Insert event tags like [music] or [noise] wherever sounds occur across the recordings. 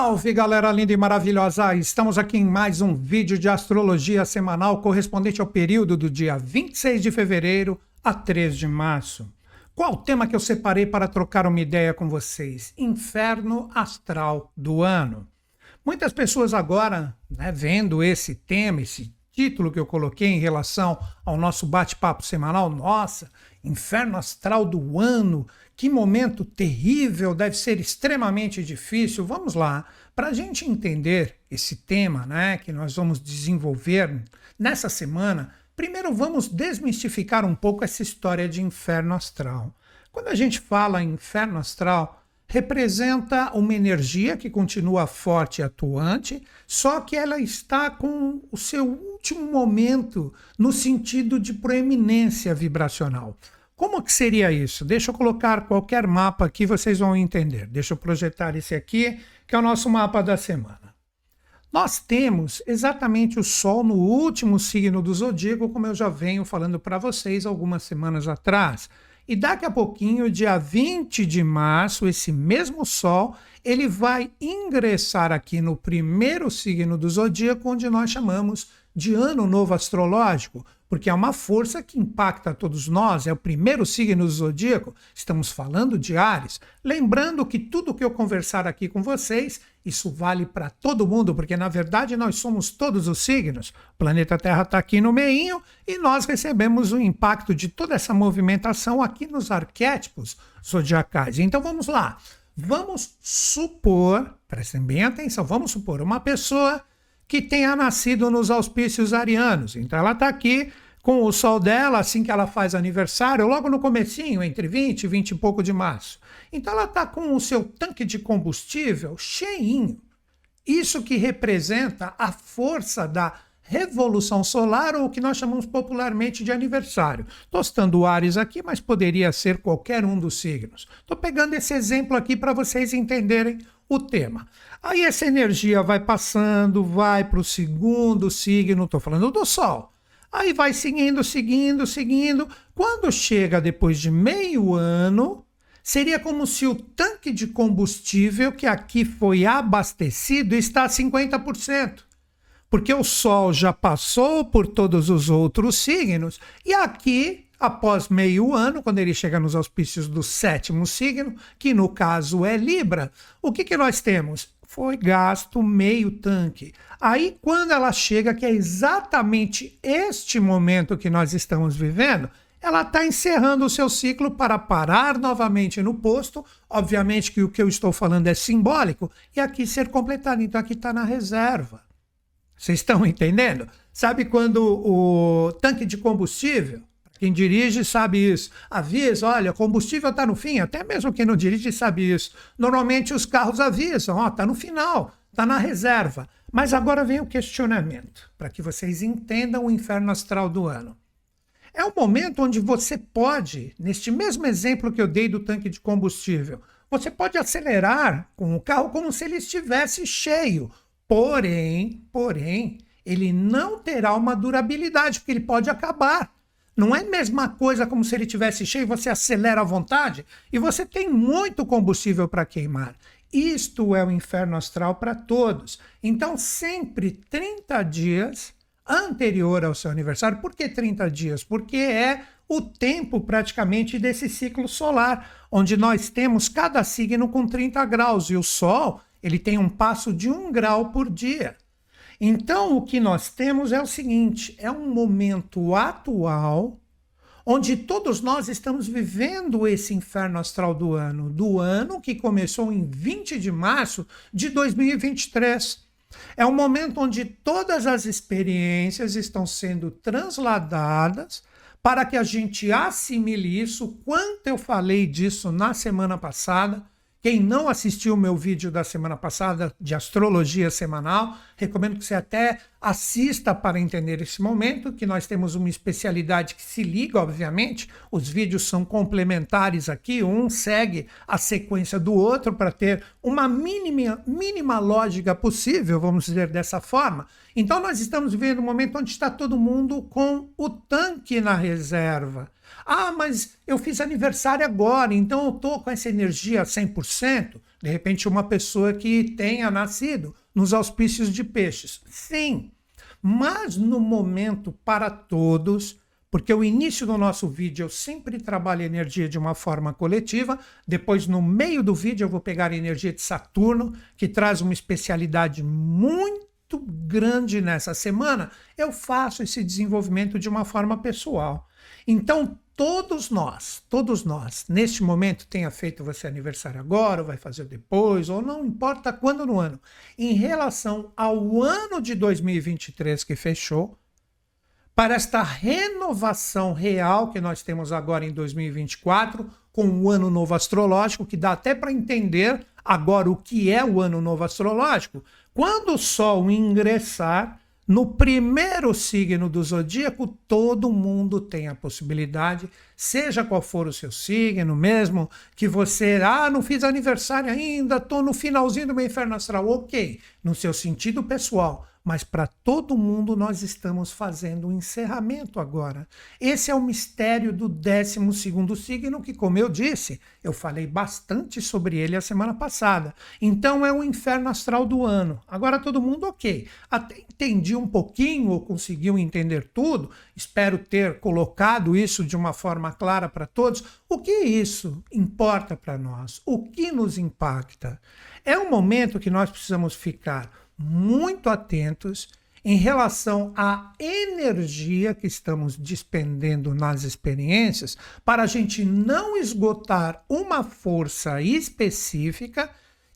Salve galera linda e maravilhosa! Estamos aqui em mais um vídeo de astrologia semanal correspondente ao período do dia 26 de fevereiro a 3 de março. Qual o tema que eu separei para trocar uma ideia com vocês? Inferno astral do ano. Muitas pessoas agora, né, vendo esse tema, esse título que eu coloquei em relação ao nosso bate-papo semanal, nossa, inferno astral do ano, que momento terrível, deve ser extremamente difícil. Vamos lá, para a gente entender esse tema né, que nós vamos desenvolver nessa semana, primeiro vamos desmistificar um pouco essa história de inferno astral. Quando a gente fala em inferno astral, representa uma energia que continua forte e atuante, só que ela está com o seu último momento no sentido de proeminência vibracional. Como que seria isso? Deixa eu colocar qualquer mapa aqui, vocês vão entender. Deixa eu projetar esse aqui, que é o nosso mapa da semana. Nós temos exatamente o Sol no último signo do zodíaco, como eu já venho falando para vocês algumas semanas atrás. E daqui a pouquinho, dia 20 de março, esse mesmo Sol, ele vai ingressar aqui no primeiro signo do zodíaco, onde nós chamamos de ano novo astrológico, porque é uma força que impacta todos nós, é o primeiro signo do zodíaco, estamos falando de Ares. Lembrando que tudo que eu conversar aqui com vocês, isso vale para todo mundo, porque na verdade nós somos todos os signos. O planeta Terra está aqui no meinho e nós recebemos o impacto de toda essa movimentação aqui nos arquétipos zodiacais. Então vamos lá. Vamos supor, prestem bem atenção, vamos supor uma pessoa que tenha nascido nos auspícios arianos. Então ela está aqui com o sol dela, assim que ela faz aniversário, logo no comecinho, entre 20 e 20 e pouco de março. Então ela está com o seu tanque de combustível cheinho. Isso que representa a força da revolução solar, ou o que nós chamamos popularmente de aniversário. Estou citando Ares aqui, mas poderia ser qualquer um dos signos. Estou pegando esse exemplo aqui para vocês entenderem o tema. Aí essa energia vai passando, vai para o segundo signo, estou falando do Sol. Aí vai seguindo, seguindo, seguindo. Quando chega depois de meio ano, seria como se o tanque de combustível que aqui foi abastecido está a 50%. Porque o Sol já passou por todos os outros signos e aqui após meio ano, quando ele chega nos auspícios do sétimo signo, que no caso é Libra, o que, que nós temos? Foi gasto meio tanque. Aí, quando ela chega, que é exatamente este momento que nós estamos vivendo, ela está encerrando o seu ciclo para parar novamente no posto. Obviamente que o que eu estou falando é simbólico e aqui ser completado. Então, aqui está na reserva. Vocês estão entendendo? Sabe quando o tanque de combustível quem dirige sabe isso. Avisa, olha, combustível está no fim. Até mesmo quem não dirige sabe isso. Normalmente os carros avisam, ó, está no final, está na reserva. Mas agora vem o questionamento, para que vocês entendam o inferno astral do ano. É um momento onde você pode, neste mesmo exemplo que eu dei do tanque de combustível, você pode acelerar com o carro como se ele estivesse cheio. Porém, porém, ele não terá uma durabilidade, porque ele pode acabar. Não é a mesma coisa como se ele tivesse cheio, você acelera à vontade e você tem muito combustível para queimar. Isto é o inferno astral para todos. Então, sempre 30 dias anterior ao seu aniversário. Por que 30 dias? Porque é o tempo praticamente desse ciclo solar, onde nós temos cada signo com 30 graus e o Sol ele tem um passo de um grau por dia. Então, o que nós temos é o seguinte: é um momento atual onde todos nós estamos vivendo esse inferno astral do ano, do ano que começou em 20 de março de 2023. É um momento onde todas as experiências estão sendo transladadas para que a gente assimile isso. Quanto eu falei disso na semana passada, quem não assistiu o meu vídeo da semana passada de astrologia semanal, Recomendo que você até assista para entender esse momento, que nós temos uma especialidade que se liga, obviamente. Os vídeos são complementares aqui, um segue a sequência do outro para ter uma mínima, mínima lógica possível, vamos dizer dessa forma. Então nós estamos vivendo um momento onde está todo mundo com o tanque na reserva. Ah, mas eu fiz aniversário agora, então eu estou com essa energia 100%. De repente, uma pessoa que tenha nascido nos auspícios de peixes. Sim, mas no momento para todos, porque o início do nosso vídeo eu sempre trabalho energia de uma forma coletiva, depois no meio do vídeo eu vou pegar a energia de Saturno, que traz uma especialidade muito grande nessa semana, eu faço esse desenvolvimento de uma forma pessoal. Então, todos nós, todos nós, neste momento, tenha feito você aniversário agora, ou vai fazer depois, ou não importa quando no ano, em relação ao ano de 2023 que fechou, para esta renovação real que nós temos agora em 2024, com o ano novo astrológico, que dá até para entender agora o que é o ano novo astrológico, quando o Sol ingressar no primeiro signo do zodíaco, todo mundo tem a possibilidade, seja qual for o seu signo, mesmo que você, ah, não fiz aniversário ainda, estou no finalzinho do meu inferno astral, ok, no seu sentido pessoal mas para todo mundo nós estamos fazendo um encerramento agora. Esse é o mistério do 12 signo, que, como eu disse, eu falei bastante sobre ele a semana passada. Então é o inferno astral do ano. Agora todo mundo ok. Até entendi um pouquinho ou conseguiu entender tudo. Espero ter colocado isso de uma forma clara para todos. O que isso importa para nós? O que nos impacta? É um momento que nós precisamos ficar muito atentos em relação à energia que estamos despendendo nas experiências para a gente não esgotar uma força específica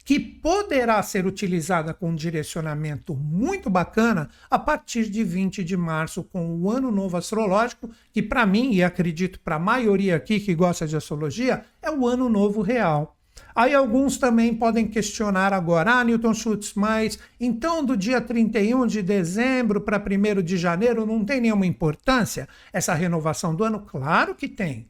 que poderá ser utilizada com um direcionamento muito bacana a partir de 20 de março, com o Ano Novo Astrológico, que para mim, e acredito para a maioria aqui que gosta de astrologia, é o Ano Novo Real. Aí alguns também podem questionar agora, ah, Newton Schultz, mas então do dia 31 de dezembro para 1 de janeiro não tem nenhuma importância essa renovação do ano? Claro que tem.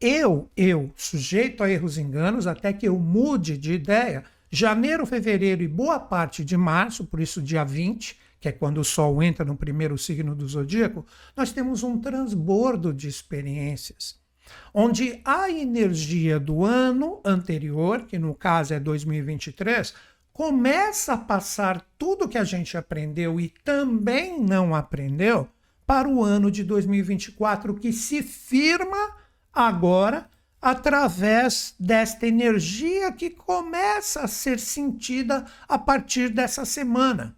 Eu, eu, sujeito a erros e enganos, até que eu mude de ideia, janeiro, fevereiro e boa parte de março, por isso dia 20, que é quando o Sol entra no primeiro signo do zodíaco, nós temos um transbordo de experiências onde a energia do ano anterior, que no caso é 2023, começa a passar tudo que a gente aprendeu e também não aprendeu para o ano de 2024, que se firma agora através desta energia que começa a ser sentida a partir dessa semana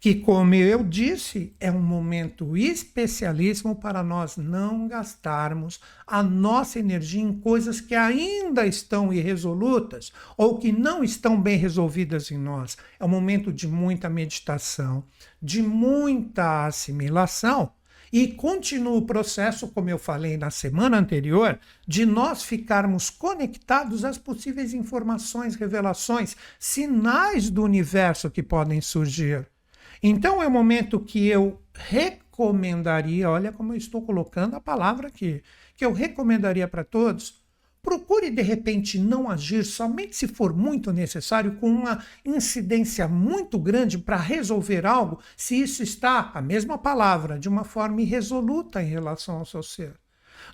que, como eu disse, é um momento especialíssimo para nós não gastarmos a nossa energia em coisas que ainda estão irresolutas ou que não estão bem resolvidas em nós. É um momento de muita meditação, de muita assimilação. E continua o processo, como eu falei na semana anterior, de nós ficarmos conectados às possíveis informações, revelações, sinais do universo que podem surgir. Então é o momento que eu recomendaria, olha como eu estou colocando a palavra aqui, que eu recomendaria para todos. Procure de repente não agir somente se for muito necessário, com uma incidência muito grande para resolver algo, se isso está, a mesma palavra, de uma forma irresoluta em relação ao seu ser.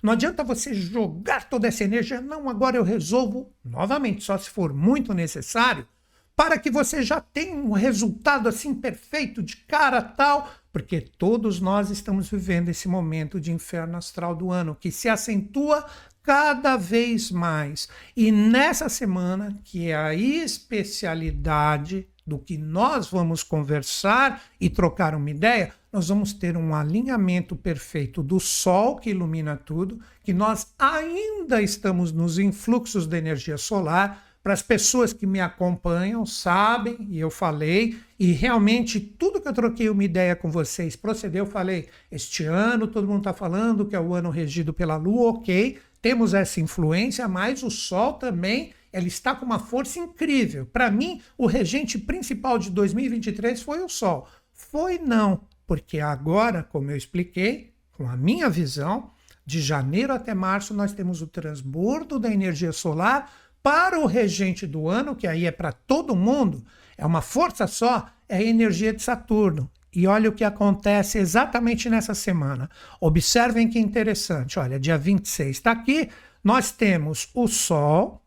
Não adianta você jogar toda essa energia, não, agora eu resolvo novamente, só se for muito necessário, para que você já tenha um resultado assim perfeito, de cara tal, porque todos nós estamos vivendo esse momento de inferno astral do ano que se acentua cada vez mais. E nessa semana, que é a especialidade do que nós vamos conversar e trocar uma ideia, nós vamos ter um alinhamento perfeito do Sol que ilumina tudo, que nós ainda estamos nos influxos da energia solar, para as pessoas que me acompanham, sabem, e eu falei, e realmente tudo que eu troquei uma ideia com vocês procedeu. Eu falei, este ano todo mundo está falando que é o ano regido pela Lua, ok, temos essa influência, mas o Sol também ela está com uma força incrível. Para mim, o regente principal de 2023 foi o Sol. Foi não, porque agora, como eu expliquei, com a minha visão, de janeiro até março nós temos o transbordo da energia solar para o regente do ano, que aí é para todo mundo, é uma força só, é a energia de Saturno. E olha o que acontece exatamente nessa semana. Observem que interessante. Olha, dia 26 está aqui. Nós temos o Sol,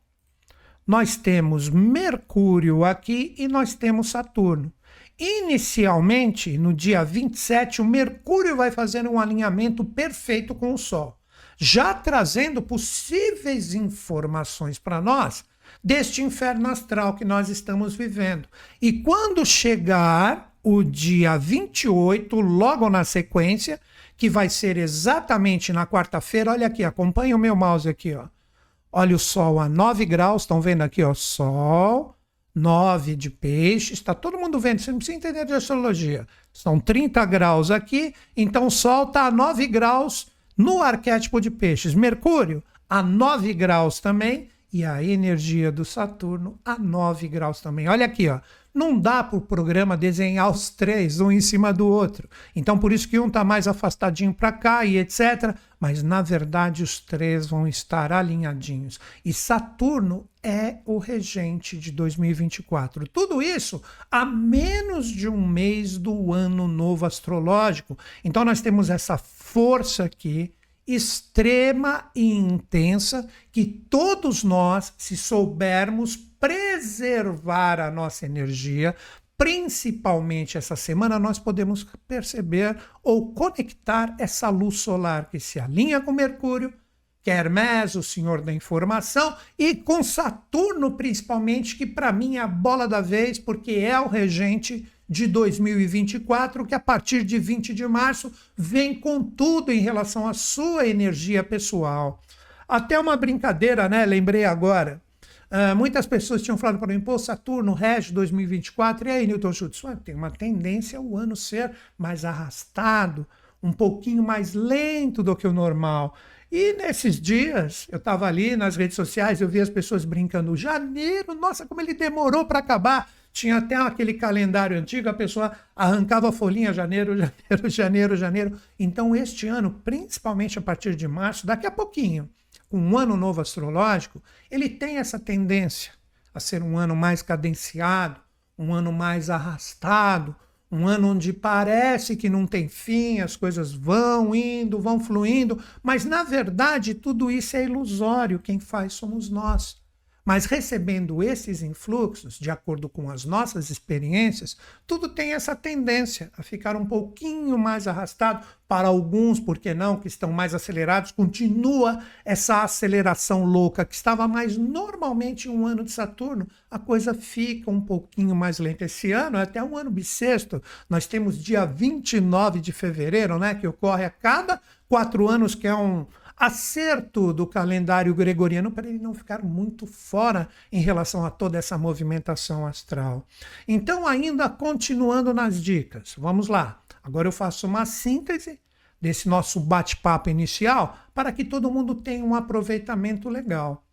nós temos Mercúrio aqui e nós temos Saturno. Inicialmente, no dia 27, o Mercúrio vai fazer um alinhamento perfeito com o Sol, já trazendo possíveis informações para nós deste inferno astral que nós estamos vivendo. E quando chegar o dia 28, logo na sequência, que vai ser exatamente na quarta-feira, olha aqui, acompanha o meu mouse aqui, ó. Olha o Sol a 9 graus, estão vendo aqui, ó, Sol 9 de peixes, está todo mundo vendo, você não precisa entender de astrologia. São 30 graus aqui, então o Sol está a 9 graus no arquétipo de peixes. Mercúrio a 9 graus também, e a energia do Saturno a 9 graus também. Olha aqui, ó. Não dá para o programa desenhar os três, um em cima do outro. Então, por isso que um está mais afastadinho para cá e etc. Mas, na verdade, os três vão estar alinhadinhos. E Saturno é o regente de 2024. Tudo isso a menos de um mês do ano novo astrológico. Então, nós temos essa força aqui extrema e intensa que todos nós, se soubermos preservar a nossa energia, principalmente essa semana, nós podemos perceber ou conectar essa luz solar que se alinha com Mercúrio, Hermes, o senhor da informação, e com Saturno, principalmente, que para mim é a bola da vez, porque é o regente de 2024, que a partir de 20 de março vem com tudo em relação à sua energia pessoal. Até uma brincadeira, né? Lembrei agora. Uh, muitas pessoas tinham falado para mim, pô, Saturno rege 2024, e aí, Newton Schultz? Tem uma tendência o ano ser mais arrastado, um pouquinho mais lento do que o normal. E nesses dias, eu estava ali nas redes sociais, eu vi as pessoas brincando, janeiro, nossa, como ele demorou para acabar. Tinha até aquele calendário antigo, a pessoa arrancava a folhinha janeiro, [laughs] janeiro, janeiro, janeiro. Então, este ano, principalmente a partir de março, daqui a pouquinho, com um ano novo astrológico, ele tem essa tendência a ser um ano mais cadenciado, um ano mais arrastado, um ano onde parece que não tem fim, as coisas vão indo, vão fluindo, mas na verdade tudo isso é ilusório, quem faz somos nós. Mas recebendo esses influxos, de acordo com as nossas experiências, tudo tem essa tendência a ficar um pouquinho mais arrastado. Para alguns, por que não, que estão mais acelerados, continua essa aceleração louca que estava mais normalmente um ano de Saturno, a coisa fica um pouquinho mais lenta. Esse ano é até um ano bissexto. Nós temos dia 29 de fevereiro, né, que ocorre a cada quatro anos, que é um acerto do calendário gregoriano para ele não ficar muito fora em relação a toda essa movimentação astral. Então, ainda continuando nas dicas, vamos lá. Agora eu faço uma síntese desse nosso bate-papo inicial para que todo mundo tenha um aproveitamento legal.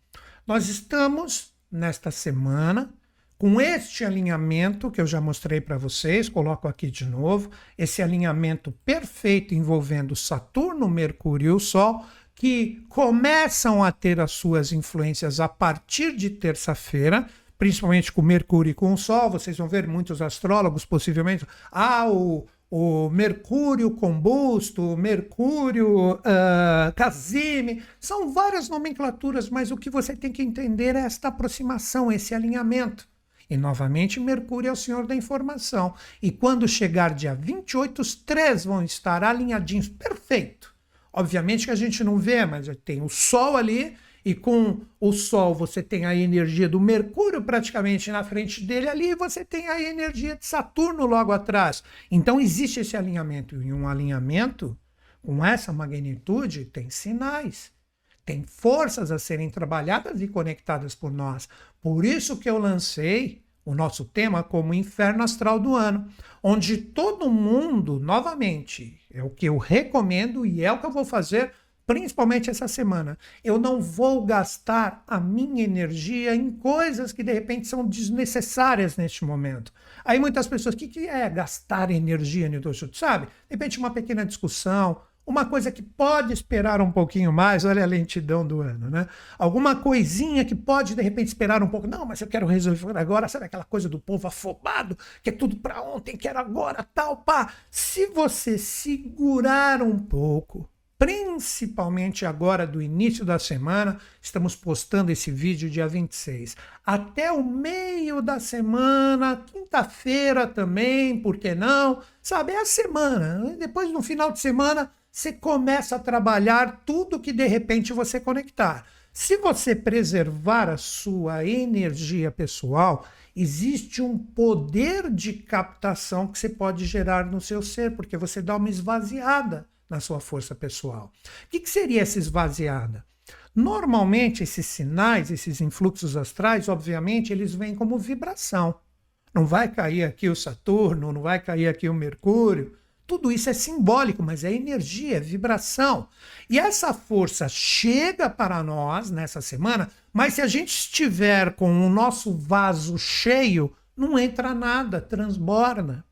Nós estamos nesta semana com este alinhamento que eu já mostrei para vocês, coloco aqui de novo, esse alinhamento perfeito envolvendo Saturno, Mercúrio e o Sol, que começam a ter as suas influências a partir de terça-feira, principalmente com Mercúrio e com o Sol. Vocês vão ver muitos astrólogos, possivelmente. Ah, o, o Mercúrio combusto, Mercúrio uh, Casime. São várias nomenclaturas, mas o que você tem que entender é esta aproximação, esse alinhamento. E novamente, Mercúrio é o senhor da informação. E quando chegar dia 28, os três vão estar alinhadinhos, perfeito Obviamente que a gente não vê, mas tem o Sol ali, e com o Sol você tem a energia do Mercúrio praticamente na frente dele ali, e você tem a energia de Saturno logo atrás. Então existe esse alinhamento. E um alinhamento com essa magnitude tem sinais, tem forças a serem trabalhadas e conectadas por nós. Por isso que eu lancei o nosso tema como Inferno Astral do Ano, onde todo mundo, novamente, é o que eu recomendo e é o que eu vou fazer principalmente essa semana. Eu não vou gastar a minha energia em coisas que de repente são desnecessárias neste momento. Aí muitas pessoas, o que, que é gastar energia, Nilton Sabe? De repente uma pequena discussão, uma coisa que pode esperar um pouquinho mais, olha a lentidão do ano, né? Alguma coisinha que pode de repente esperar um pouco. Não, mas eu quero resolver agora, sabe aquela coisa do povo afobado, que é tudo para ontem, quero agora, tal, pá. Se você segurar um pouco, principalmente agora do início da semana, estamos postando esse vídeo dia 26. Até o meio da semana, quinta-feira também, por que não? Sabe, é a semana. Depois, no final de semana, você começa a trabalhar tudo que de repente você conectar. Se você preservar a sua energia pessoal, existe um poder de captação que você pode gerar no seu ser, porque você dá uma esvaziada na sua força pessoal. O que, que seria essa esvaziada? Normalmente, esses sinais, esses influxos astrais, obviamente, eles vêm como vibração. Não vai cair aqui o Saturno, não vai cair aqui o Mercúrio. Tudo isso é simbólico, mas é energia, é vibração. E essa força chega para nós nessa semana, mas se a gente estiver com o nosso vaso cheio, não entra nada, transborda.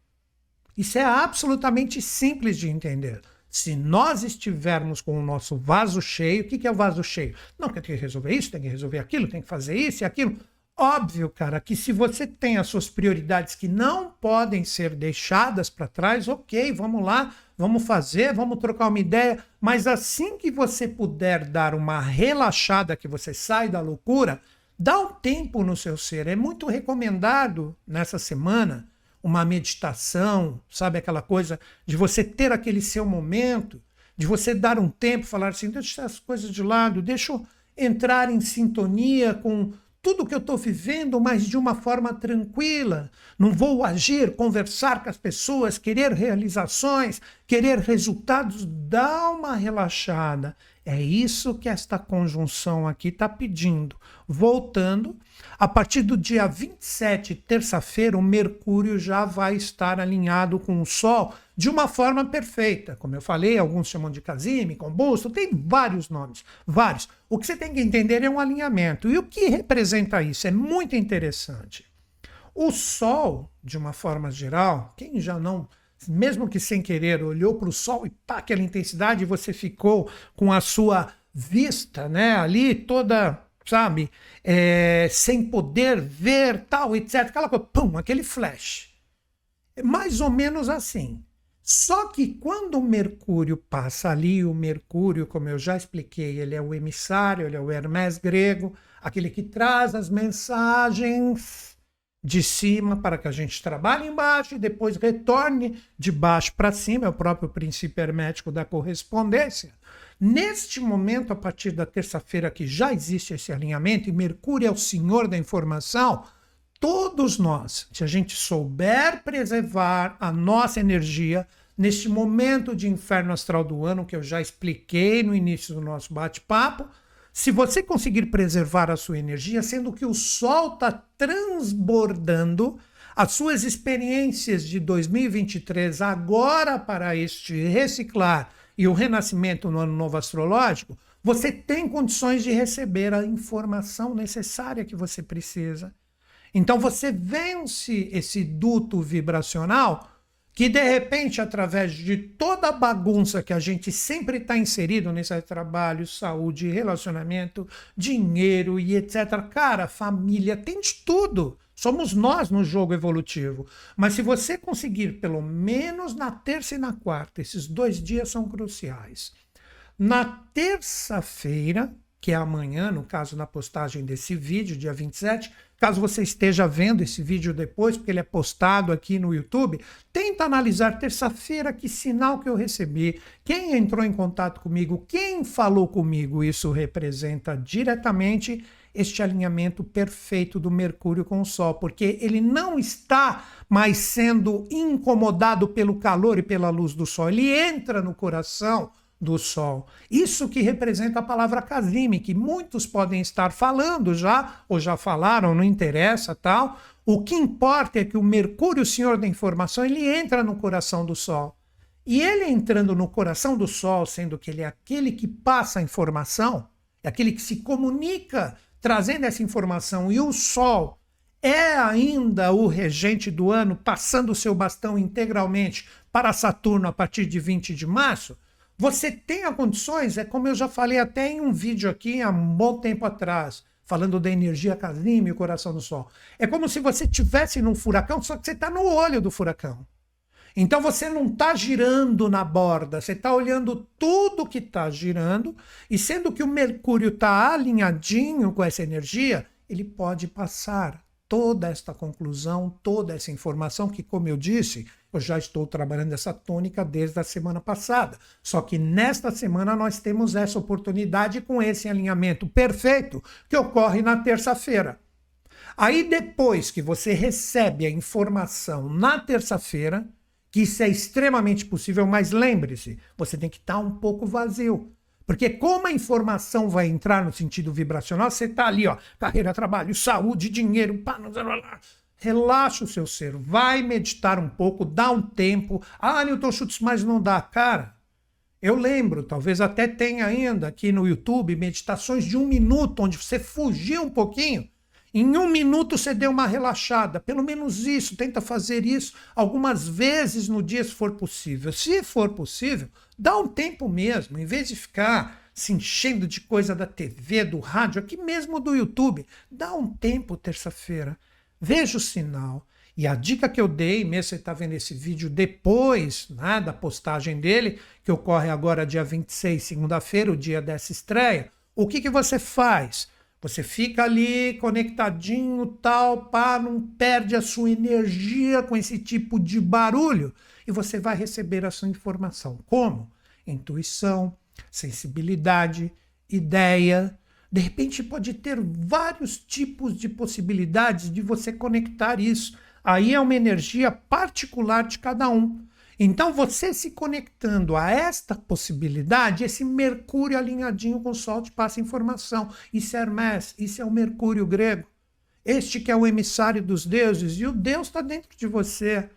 Isso é absolutamente simples de entender. Se nós estivermos com o nosso vaso cheio, o que, que é o vaso cheio? Não, tem que resolver isso, tem que resolver aquilo, tem que fazer isso e aquilo. Óbvio, cara, que se você tem as suas prioridades que não podem ser deixadas para trás, ok, vamos lá, vamos fazer, vamos trocar uma ideia, mas assim que você puder dar uma relaxada, que você sai da loucura, dá um tempo no seu ser. É muito recomendado nessa semana uma meditação, sabe aquela coisa de você ter aquele seu momento, de você dar um tempo, falar assim, deixa as coisas de lado, deixa eu entrar em sintonia com tudo que eu estou vivendo, mas de uma forma tranquila. Não vou agir, conversar com as pessoas, querer realizações, querer resultados. Dá uma relaxada. É isso que esta conjunção aqui está pedindo. Voltando, a partir do dia 27, terça-feira, o Mercúrio já vai estar alinhado com o Sol de uma forma perfeita. Como eu falei, alguns chamam de casime, combusto, tem vários nomes, vários. O que você tem que entender é um alinhamento. E o que representa isso? É muito interessante. O Sol, de uma forma geral, quem já não mesmo que sem querer, olhou para o sol e pá, aquela intensidade, você ficou com a sua vista, né, ali toda, sabe, é, sem poder ver, tal, etc. Aquela coisa, pum, aquele flash. É mais ou menos assim. Só que quando o Mercúrio passa ali, o Mercúrio, como eu já expliquei, ele é o emissário, ele é o Hermes grego, aquele que traz as mensagens de cima para que a gente trabalhe embaixo e depois retorne de baixo para cima, é o próprio princípio hermético da correspondência. Neste momento, a partir da terça-feira, que já existe esse alinhamento, e Mercúrio é o senhor da informação, todos nós, se a gente souber preservar a nossa energia, neste momento de inferno astral do ano, que eu já expliquei no início do nosso bate-papo, se você conseguir preservar a sua energia, sendo que o Sol está transbordando, as suas experiências de 2023 agora para este reciclar e o renascimento no ano novo astrológico, você tem condições de receber a informação necessária que você precisa. Então você vence esse duto vibracional que de repente, através de toda a bagunça que a gente sempre está inserido nesse trabalho, saúde, relacionamento, dinheiro e etc. Cara, família, tem de tudo. Somos nós no jogo evolutivo. Mas se você conseguir, pelo menos na terça e na quarta, esses dois dias são cruciais. Na terça-feira, que é amanhã, no caso na postagem desse vídeo, dia 27, Caso você esteja vendo esse vídeo depois, porque ele é postado aqui no YouTube, tenta analisar terça-feira que sinal que eu recebi, quem entrou em contato comigo, quem falou comigo. Isso representa diretamente este alinhamento perfeito do Mercúrio com o Sol, porque ele não está mais sendo incomodado pelo calor e pela luz do Sol, ele entra no coração do Sol. Isso que representa a palavra Kazime, que muitos podem estar falando já, ou já falaram, não interessa, tal. O que importa é que o Mercúrio, o Senhor da Informação, ele entra no coração do Sol. E ele entrando no coração do Sol, sendo que ele é aquele que passa a informação, é aquele que se comunica trazendo essa informação, e o Sol é ainda o regente do ano, passando o seu bastão integralmente para Saturno a partir de 20 de março, você tem condições, é como eu já falei até em um vídeo aqui há um bom tempo atrás, falando da energia casime e o coração do Sol. É como se você estivesse num furacão, só que você está no olho do furacão. Então você não está girando na borda, você está olhando tudo que está girando, e sendo que o Mercúrio está alinhadinho com essa energia, ele pode passar toda esta conclusão, toda essa informação que, como eu disse, eu já estou trabalhando essa tônica desde a semana passada. Só que nesta semana nós temos essa oportunidade com esse alinhamento perfeito que ocorre na terça-feira. Aí depois que você recebe a informação na terça-feira, que isso é extremamente possível, mas lembre-se, você tem que estar um pouco vazio. Porque como a informação vai entrar no sentido vibracional, você está ali, ó, carreira, trabalho, saúde, dinheiro, pá, relaxa o seu ser, vai meditar um pouco, dá um tempo. Ah, Newton Schultz, mas não dá. Cara, eu lembro, talvez até tenha ainda aqui no YouTube, meditações de um minuto, onde você fugiu um pouquinho em um minuto você deu uma relaxada, pelo menos isso, tenta fazer isso algumas vezes no dia, se for possível. Se for possível, dá um tempo mesmo, em vez de ficar se enchendo de coisa da TV, do rádio, aqui mesmo do YouTube, dá um tempo terça-feira, veja o sinal. E a dica que eu dei, mesmo você está vendo esse vídeo depois né, da postagem dele, que ocorre agora dia 26, segunda-feira, o dia dessa estreia, o que, que você faz? Você fica ali conectadinho, tal, pá, não perde a sua energia com esse tipo de barulho e você vai receber a sua informação. Como? Intuição, sensibilidade, ideia. De repente pode ter vários tipos de possibilidades de você conectar isso. Aí é uma energia particular de cada um. Então, você se conectando a esta possibilidade, esse Mercúrio alinhadinho com o Sol te passa informação. Isso é Hermes, isso é o Mercúrio grego. Este que é o emissário dos deuses, e o Deus está dentro de você.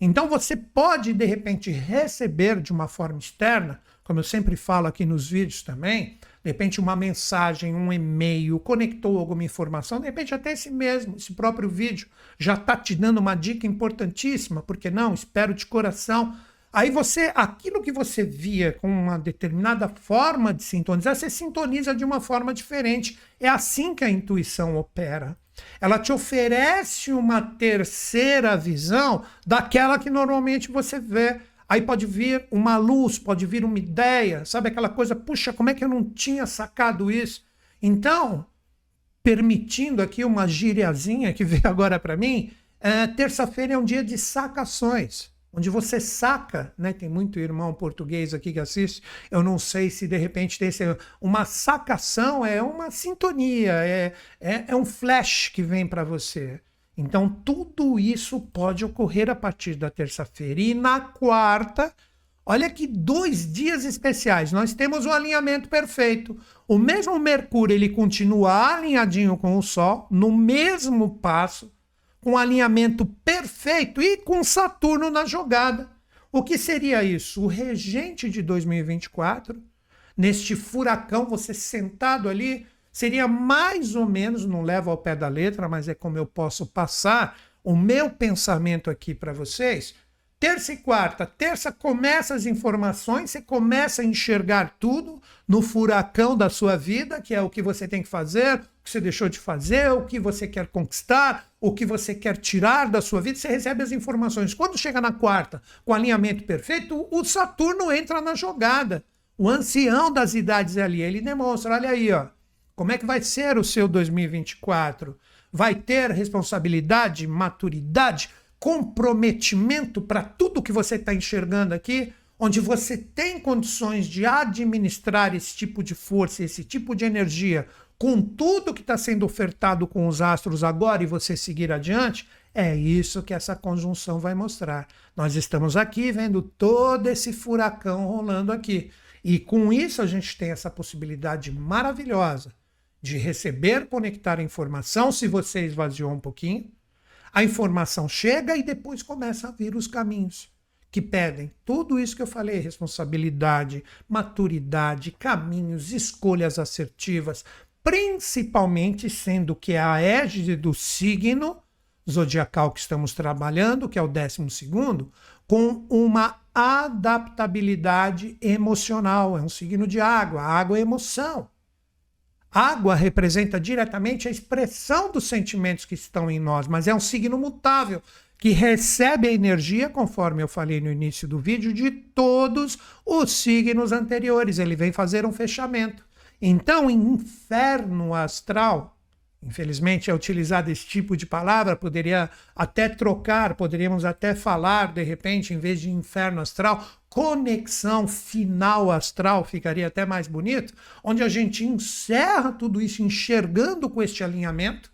Então, você pode, de repente, receber de uma forma externa, como eu sempre falo aqui nos vídeos também, de repente uma mensagem, um e-mail, conectou alguma informação, de repente até esse mesmo, esse próprio vídeo já está te dando uma dica importantíssima, porque não, espero de coração. Aí você, aquilo que você via com uma determinada forma de sintonizar, você sintoniza de uma forma diferente. É assim que a intuição opera. Ela te oferece uma terceira visão daquela que normalmente você vê Aí pode vir uma luz, pode vir uma ideia, sabe aquela coisa, puxa, como é que eu não tinha sacado isso? Então, permitindo aqui uma gíriazinha que [laughs] veio agora para mim, é, terça-feira é um dia de sacações, onde você saca, né? Tem muito irmão português aqui que assiste, eu não sei se de repente tem esse, uma sacação, é uma sintonia, é, é, é um flash que vem para você. Então, tudo isso pode ocorrer a partir da terça-feira. E na quarta, olha que dois dias especiais. Nós temos o alinhamento perfeito. O mesmo Mercúrio ele continua alinhadinho com o Sol, no mesmo passo, com alinhamento perfeito e com Saturno na jogada. O que seria isso? O regente de 2024, neste furacão, você sentado ali Seria mais ou menos, não leva ao pé da letra, mas é como eu posso passar o meu pensamento aqui para vocês. Terça e quarta. Terça começa as informações, você começa a enxergar tudo no furacão da sua vida, que é o que você tem que fazer, o que você deixou de fazer, o que você quer conquistar, o que você quer tirar da sua vida. Você recebe as informações. Quando chega na quarta, com alinhamento perfeito, o Saturno entra na jogada. O ancião das idades ali, ele demonstra, olha aí, ó. Como é que vai ser o seu 2024? Vai ter responsabilidade, maturidade, comprometimento para tudo que você está enxergando aqui? Onde você tem condições de administrar esse tipo de força, esse tipo de energia, com tudo que está sendo ofertado com os astros agora e você seguir adiante? É isso que essa conjunção vai mostrar. Nós estamos aqui vendo todo esse furacão rolando aqui. E com isso a gente tem essa possibilidade maravilhosa de receber, conectar a informação, se você esvaziou um pouquinho, a informação chega e depois começa a vir os caminhos. que pedem tudo isso que eu falei: responsabilidade, maturidade, caminhos, escolhas assertivas, principalmente sendo que a égide do signo zodiacal que estamos trabalhando, que é o décimo segundo, com uma adaptabilidade emocional. É um signo de água. água é emoção. Água representa diretamente a expressão dos sentimentos que estão em nós, mas é um signo mutável que recebe a energia, conforme eu falei no início do vídeo, de todos os signos anteriores. Ele vem fazer um fechamento. Então, inferno astral, infelizmente é utilizado esse tipo de palavra, poderia até trocar, poderíamos até falar, de repente, em vez de inferno astral, conexão final astral, ficaria até mais bonito, onde a gente encerra tudo isso enxergando com este alinhamento,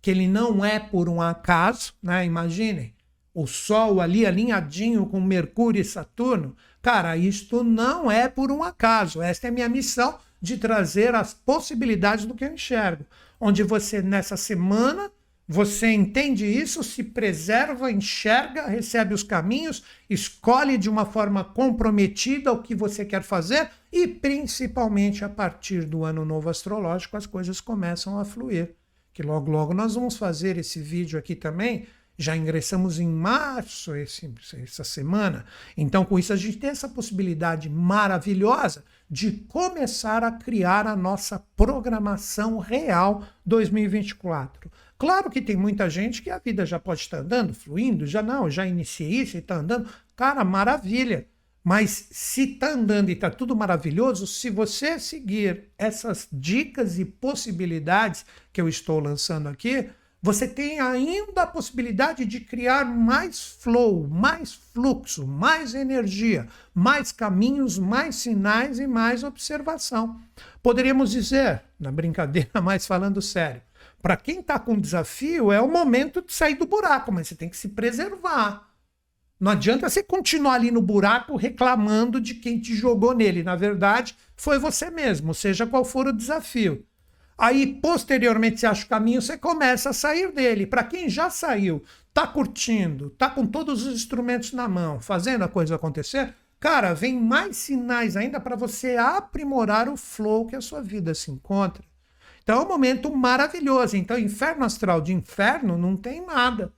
que ele não é por um acaso, né? Imaginem, o Sol ali alinhadinho com Mercúrio e Saturno. Cara, isto não é por um acaso. Esta é a minha missão de trazer as possibilidades do que eu enxergo. Onde você, nessa semana, você entende isso, se preserva, enxerga, recebe os caminhos, escolhe de uma forma comprometida o que você quer fazer e, principalmente, a partir do ano novo astrológico, as coisas começam a fluir. Que logo, logo nós vamos fazer esse vídeo aqui também. Já ingressamos em março esse, essa semana. Então, com isso, a gente tem essa possibilidade maravilhosa de começar a criar a nossa programação real 2024 Claro que tem muita gente que a vida já pode estar andando, fluindo, já não, já iniciei isso e está andando. Cara, maravilha. Mas se está andando e está tudo maravilhoso, se você seguir essas dicas e possibilidades que eu estou lançando aqui, você tem ainda a possibilidade de criar mais flow, mais fluxo, mais energia, mais caminhos, mais sinais e mais observação. Poderíamos dizer, na brincadeira, [laughs] mas falando sério, para quem está com desafio, é o momento de sair do buraco, mas você tem que se preservar. Não adianta você continuar ali no buraco reclamando de quem te jogou nele. Na verdade, foi você mesmo, seja qual for o desafio. Aí, posteriormente, você acha o caminho, você começa a sair dele. Para quem já saiu, tá curtindo, tá com todos os instrumentos na mão, fazendo a coisa acontecer, cara, vem mais sinais ainda para você aprimorar o flow que a sua vida se encontra. Então é um momento maravilhoso. Então, inferno astral de inferno não tem nada.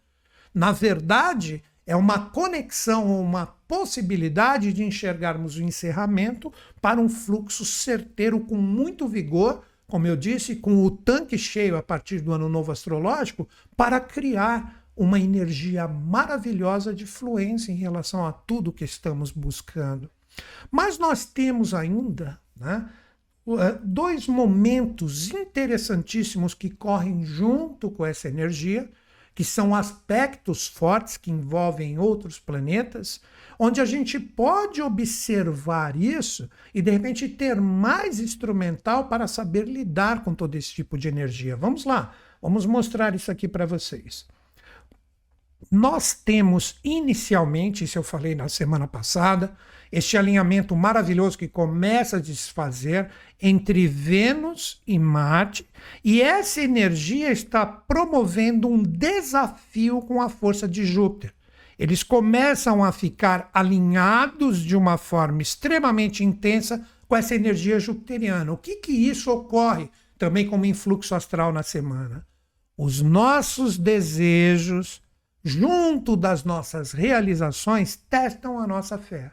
Na verdade, é uma conexão, uma possibilidade de enxergarmos o encerramento para um fluxo certeiro com muito vigor, como eu disse, com o tanque cheio a partir do ano novo astrológico, para criar uma energia maravilhosa de fluência em relação a tudo que estamos buscando. Mas nós temos ainda, né, é, dois momentos interessantíssimos que correm junto com essa energia, que são aspectos fortes que envolvem outros planetas, onde a gente pode observar isso e de repente ter mais instrumental para saber lidar com todo esse tipo de energia. Vamos lá, vamos mostrar isso aqui para vocês. Nós temos inicialmente, isso eu falei na semana passada, este alinhamento maravilhoso que começa a desfazer entre Vênus e Marte, e essa energia está promovendo um desafio com a força de Júpiter. Eles começam a ficar alinhados de uma forma extremamente intensa com essa energia jupiteriana. O que, que isso ocorre também como influxo astral na semana? Os nossos desejos, junto das nossas realizações, testam a nossa fé.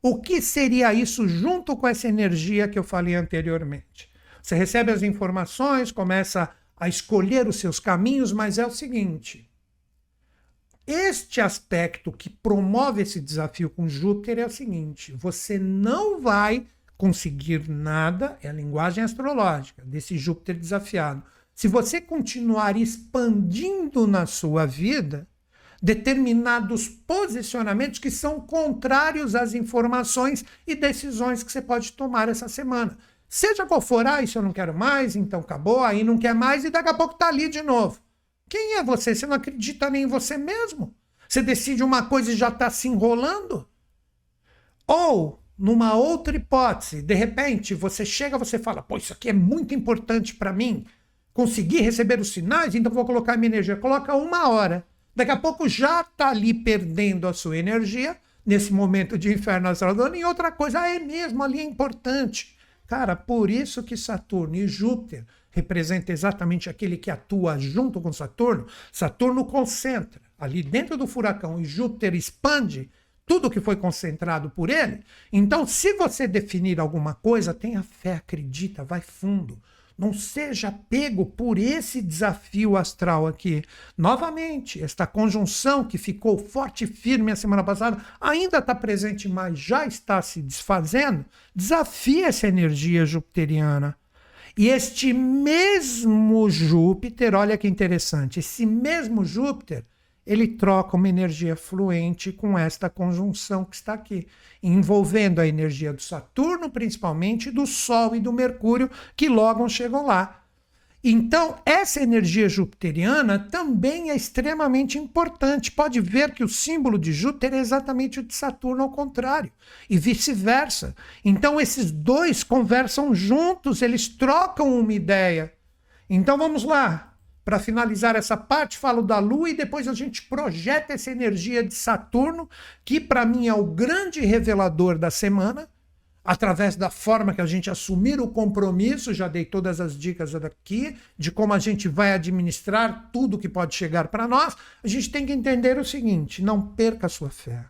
O que seria isso junto com essa energia que eu falei anteriormente? Você recebe as informações, começa a escolher os seus caminhos, mas é o seguinte: este aspecto que promove esse desafio com Júpiter é o seguinte: você não vai conseguir nada, é a linguagem astrológica desse Júpiter desafiado. Se você continuar expandindo na sua vida, determinados posicionamentos que são contrários às informações e decisões que você pode tomar essa semana. Seja qual for, ah, isso eu não quero mais, então acabou, aí não quer mais e daqui a pouco está ali de novo. Quem é você? Você não acredita nem em você mesmo? Você decide uma coisa e já está se enrolando? Ou, numa outra hipótese, de repente você chega, você fala, pô, isso aqui é muito importante para mim, conseguir receber os sinais, então vou colocar minha energia. Coloca uma hora. Daqui a pouco já está ali perdendo a sua energia, nesse momento de inferno astral. E outra coisa, ah, é mesmo, ali é importante. Cara, por isso que Saturno e Júpiter representa exatamente aquele que atua junto com Saturno. Saturno concentra ali dentro do furacão e Júpiter expande tudo que foi concentrado por ele. Então, se você definir alguma coisa, tenha fé, acredita, vai fundo. Não seja pego por esse desafio astral aqui. Novamente, esta conjunção que ficou forte e firme a semana passada ainda está presente, mas já está se desfazendo. Desafia essa energia jupiteriana. E este mesmo Júpiter, olha que interessante, esse mesmo Júpiter ele troca uma energia fluente com esta conjunção que está aqui, envolvendo a energia do Saturno, principalmente, do Sol e do Mercúrio, que logo chegam lá. Então, essa energia jupiteriana também é extremamente importante. Pode ver que o símbolo de Júpiter é exatamente o de Saturno ao contrário, e vice-versa. Então, esses dois conversam juntos, eles trocam uma ideia. Então, vamos lá. Para finalizar essa parte, falo da Lua e depois a gente projeta essa energia de Saturno, que para mim é o grande revelador da semana, através da forma que a gente assumir o compromisso, já dei todas as dicas aqui, de como a gente vai administrar tudo que pode chegar para nós. A gente tem que entender o seguinte: não perca a sua fé.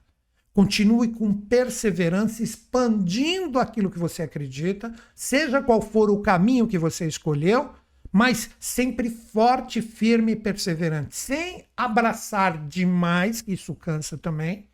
Continue com perseverança, expandindo aquilo que você acredita, seja qual for o caminho que você escolheu mas sempre forte, firme e perseverante, sem abraçar demais, isso cansa também,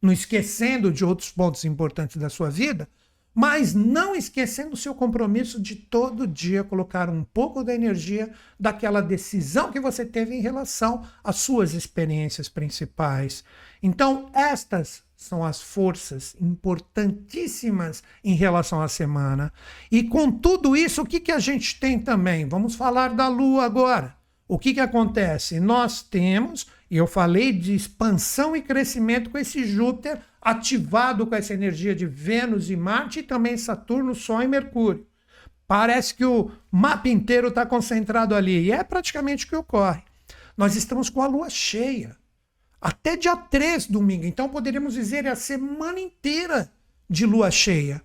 não esquecendo de outros pontos importantes da sua vida, mas não esquecendo o seu compromisso de todo dia colocar um pouco da energia daquela decisão que você teve em relação às suas experiências principais. Então, estas são as forças importantíssimas em relação à semana. E com tudo isso, o que, que a gente tem também? Vamos falar da Lua agora. O que, que acontece? Nós temos, eu falei de expansão e crescimento com esse Júpiter ativado com essa energia de Vênus e Marte, e também Saturno, Sol e Mercúrio. Parece que o mapa inteiro está concentrado ali, e é praticamente o que ocorre. Nós estamos com a Lua cheia até dia 3, domingo. Então poderíamos dizer é a semana inteira de lua cheia,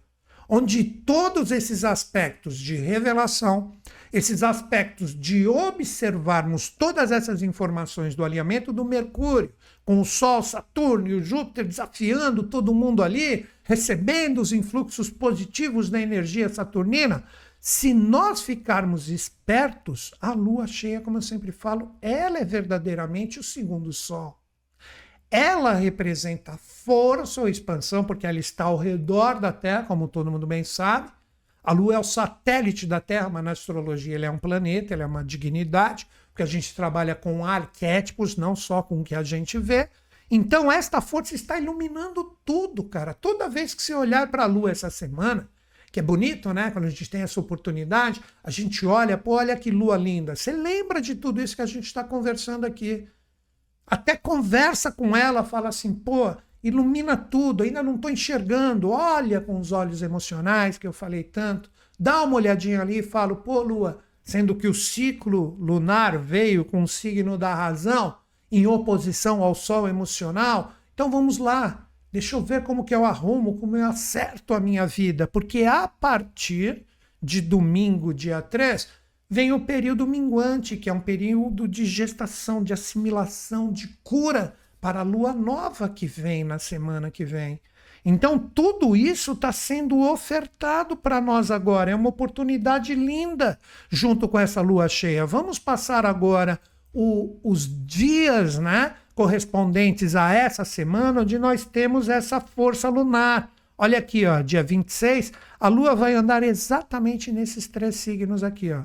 onde todos esses aspectos de revelação, esses aspectos de observarmos todas essas informações do alinhamento do Mercúrio, com o Sol, Saturno e o Júpiter desafiando todo mundo ali, recebendo os influxos positivos da energia saturnina, se nós ficarmos espertos, a lua cheia, como eu sempre falo, ela é verdadeiramente o segundo sol. Ela representa força ou expansão, porque ela está ao redor da Terra, como todo mundo bem sabe. A Lua é o satélite da Terra, mas na astrologia ele é um planeta, ele é uma dignidade, porque a gente trabalha com arquétipos, não só com o que a gente vê. Então, esta força está iluminando tudo, cara. Toda vez que você olhar para a Lua essa semana, que é bonito, né? Quando a gente tem essa oportunidade, a gente olha, pô, olha que lua linda. Você lembra de tudo isso que a gente está conversando aqui até conversa com ela, fala assim, pô, ilumina tudo, ainda não estou enxergando, olha com os olhos emocionais que eu falei tanto, dá uma olhadinha ali e fala, pô, Lua, sendo que o ciclo lunar veio com o signo da razão em oposição ao sol emocional, então vamos lá, deixa eu ver como que eu arrumo, como eu acerto a minha vida, porque a partir de domingo, dia 3, Vem o período minguante, que é um período de gestação, de assimilação, de cura para a lua nova que vem na semana que vem. Então, tudo isso está sendo ofertado para nós agora. É uma oportunidade linda junto com essa lua cheia. Vamos passar agora o, os dias né, correspondentes a essa semana, onde nós temos essa força lunar. Olha aqui, ó, dia 26, a lua vai andar exatamente nesses três signos aqui, ó.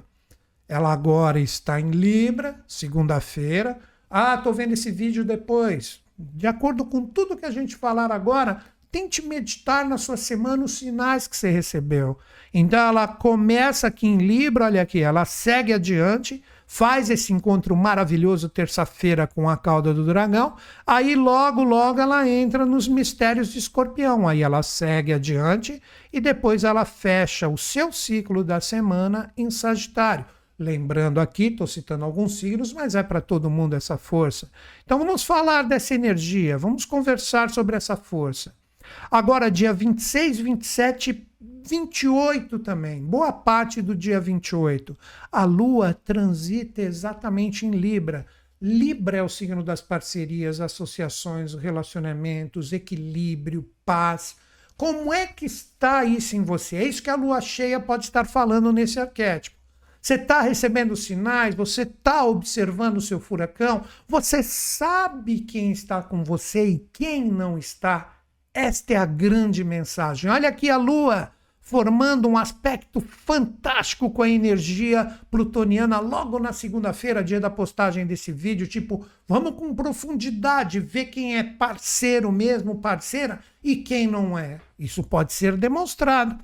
Ela agora está em Libra, segunda-feira. Ah, estou vendo esse vídeo depois. De acordo com tudo que a gente falar agora, tente meditar na sua semana os sinais que você recebeu. Então ela começa aqui em Libra, olha aqui, ela segue adiante, faz esse encontro maravilhoso terça-feira com a cauda do dragão, aí logo, logo ela entra nos mistérios de escorpião, aí ela segue adiante e depois ela fecha o seu ciclo da semana em Sagitário Lembrando aqui, estou citando alguns signos, mas é para todo mundo essa força. Então vamos falar dessa energia, vamos conversar sobre essa força. Agora, dia 26, 27, 28 também, boa parte do dia 28, a Lua transita exatamente em Libra. Libra é o signo das parcerias, associações, relacionamentos, equilíbrio, paz. Como é que está isso em você? É isso que a lua cheia pode estar falando nesse arquétipo. Você está recebendo sinais, você está observando o seu furacão, você sabe quem está com você e quem não está. Esta é a grande mensagem. Olha aqui a lua formando um aspecto fantástico com a energia plutoniana logo na segunda-feira, dia da postagem desse vídeo. Tipo, vamos com profundidade ver quem é parceiro mesmo, parceira, e quem não é. Isso pode ser demonstrado.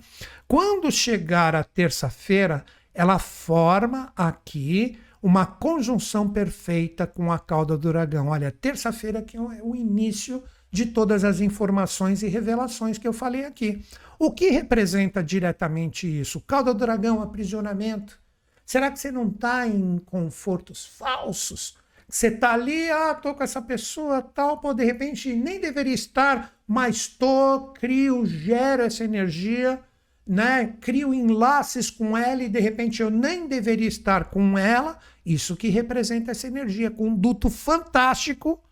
Quando chegar a terça-feira, ela forma aqui uma conjunção perfeita com a cauda do dragão. Olha, terça-feira que é o início de todas as informações e revelações que eu falei aqui. O que representa diretamente isso? Cauda do dragão, aprisionamento. Será que você não está em confortos falsos? Você está ali, ah, tô com essa pessoa, tal, pô, de repente nem deveria estar, mas tô, crio, gero essa energia, né? Crio enlaces com ela e de repente eu nem deveria estar com ela. Isso que representa essa energia, com um duto fantástico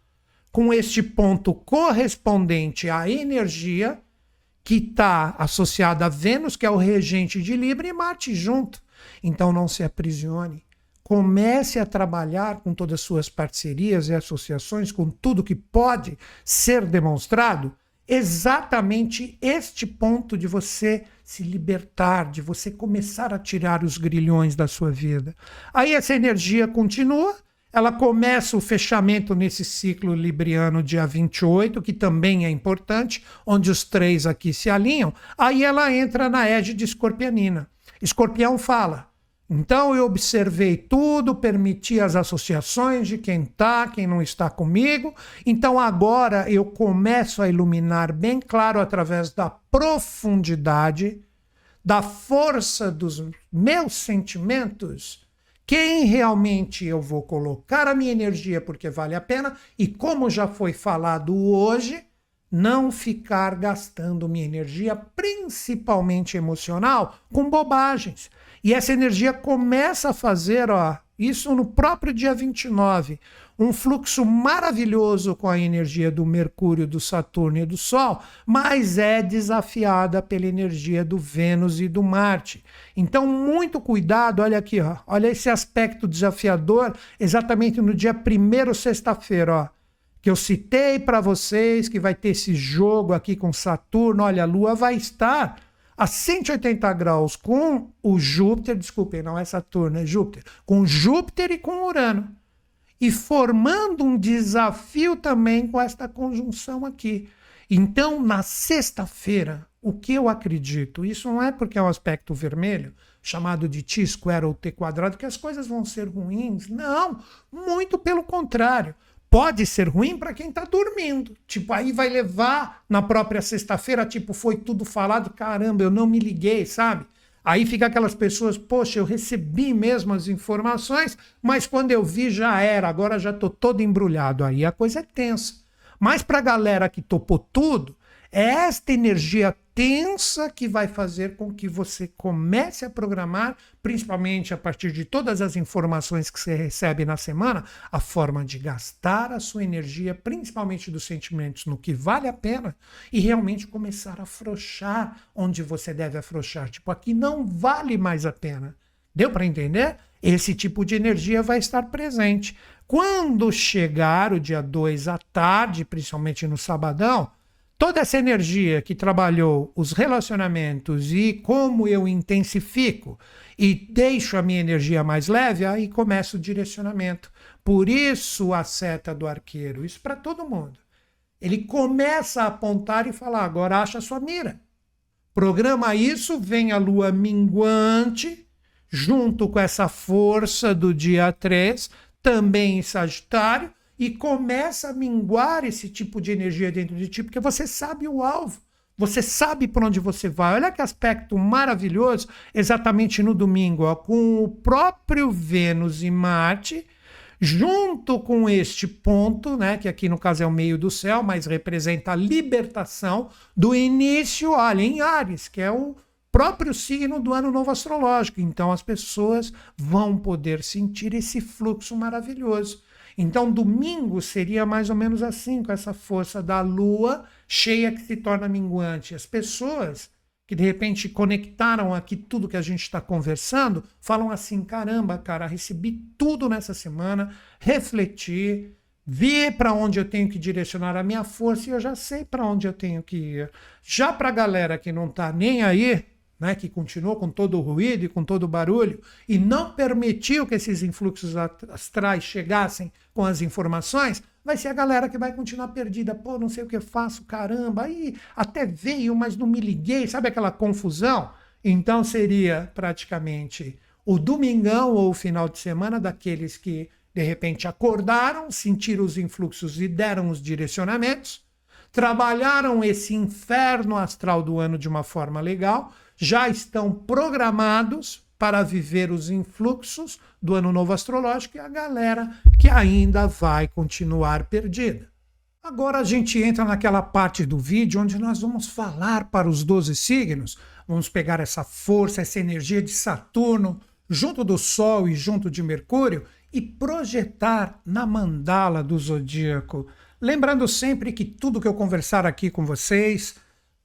com este ponto correspondente à energia que está associada a Vênus, que é o regente de Libra, e Marte junto. Então não se aprisione. Comece a trabalhar com todas as suas parcerias e associações, com tudo que pode ser demonstrado, exatamente este ponto de você se libertar, de você começar a tirar os grilhões da sua vida. Aí essa energia continua ela começa o fechamento nesse ciclo libriano dia 28, que também é importante, onde os três aqui se alinham. Aí ela entra na égide escorpianina. Escorpião fala: então eu observei tudo, permiti as associações de quem está, quem não está comigo. Então agora eu começo a iluminar bem claro através da profundidade, da força dos meus sentimentos quem realmente eu vou colocar a minha energia porque vale a pena e como já foi falado hoje, não ficar gastando minha energia, principalmente emocional, com bobagens. E essa energia começa a fazer, ó, isso no próprio dia 29, um fluxo maravilhoso com a energia do Mercúrio, do Saturno e do Sol, mas é desafiada pela energia do Vênus e do Marte. Então, muito cuidado, olha aqui, ó, olha esse aspecto desafiador exatamente no dia 1 sexta-feira, ó, que eu citei para vocês que vai ter esse jogo aqui com Saturno, olha, a Lua vai estar a 180 graus com o Júpiter, desculpem, não é Saturno, é Júpiter, com Júpiter e com Urano e formando um desafio também com esta conjunção aqui. Então, na sexta-feira, o que eu acredito, isso não é porque é um aspecto vermelho, chamado de t square ou t quadrado, que as coisas vão ser ruins. Não, muito pelo contrário. Pode ser ruim para quem está dormindo. Tipo, aí vai levar na própria sexta-feira, tipo, foi tudo falado, caramba, eu não me liguei, sabe? Aí fica aquelas pessoas, poxa, eu recebi mesmo as informações, mas quando eu vi já era, agora já estou todo embrulhado. Aí a coisa é tensa. Mas para a galera que topou tudo, é esta energia tensa que vai fazer com que você comece a programar, principalmente a partir de todas as informações que você recebe na semana, a forma de gastar a sua energia, principalmente dos sentimentos, no que vale a pena e realmente começar a afrouxar onde você deve afrouxar. Tipo, aqui não vale mais a pena. Deu para entender? Esse tipo de energia vai estar presente. Quando chegar o dia 2 à tarde, principalmente no sabadão, toda essa energia que trabalhou os relacionamentos e como eu intensifico e deixo a minha energia mais leve, aí começa o direcionamento. Por isso a seta do arqueiro, isso para todo mundo. Ele começa a apontar e falar: agora acha a sua mira. Programa isso, vem a lua minguante, junto com essa força do dia 3, também em Sagitário, e começa a minguar esse tipo de energia dentro de ti, porque você sabe o alvo Você sabe para onde você vai. Olha que aspecto maravilhoso, exatamente no domingo, ó, com o próprio Vênus e Marte, junto com este ponto, né, que aqui no caso é o meio do céu, mas representa a libertação do início, olha, em Ares, que é o próprio signo do ano novo astrológico. Então as pessoas vão poder sentir esse fluxo maravilhoso. Então, domingo seria mais ou menos assim, com essa força da lua cheia que se torna minguante. As pessoas que de repente conectaram aqui tudo que a gente está conversando, falam assim: caramba, cara, recebi tudo nessa semana, refleti, vi para onde eu tenho que direcionar a minha força e eu já sei para onde eu tenho que ir. Já para a galera que não está nem aí, né, que continuou com todo o ruído e com todo o barulho, e não permitiu que esses influxos astrais chegassem com as informações, vai ser a galera que vai continuar perdida. Pô, não sei o que eu faço, caramba, aí até veio, mas não me liguei, sabe aquela confusão? Então seria praticamente o domingão ou o final de semana daqueles que de repente acordaram, sentiram os influxos e deram os direcionamentos, trabalharam esse inferno astral do ano de uma forma legal, já estão programados para viver os influxos do ano novo astrológico e a galera que ainda vai continuar perdida. Agora a gente entra naquela parte do vídeo onde nós vamos falar para os 12 signos, vamos pegar essa força, essa energia de Saturno junto do Sol e junto de Mercúrio e projetar na mandala do zodíaco. Lembrando sempre que tudo que eu conversar aqui com vocês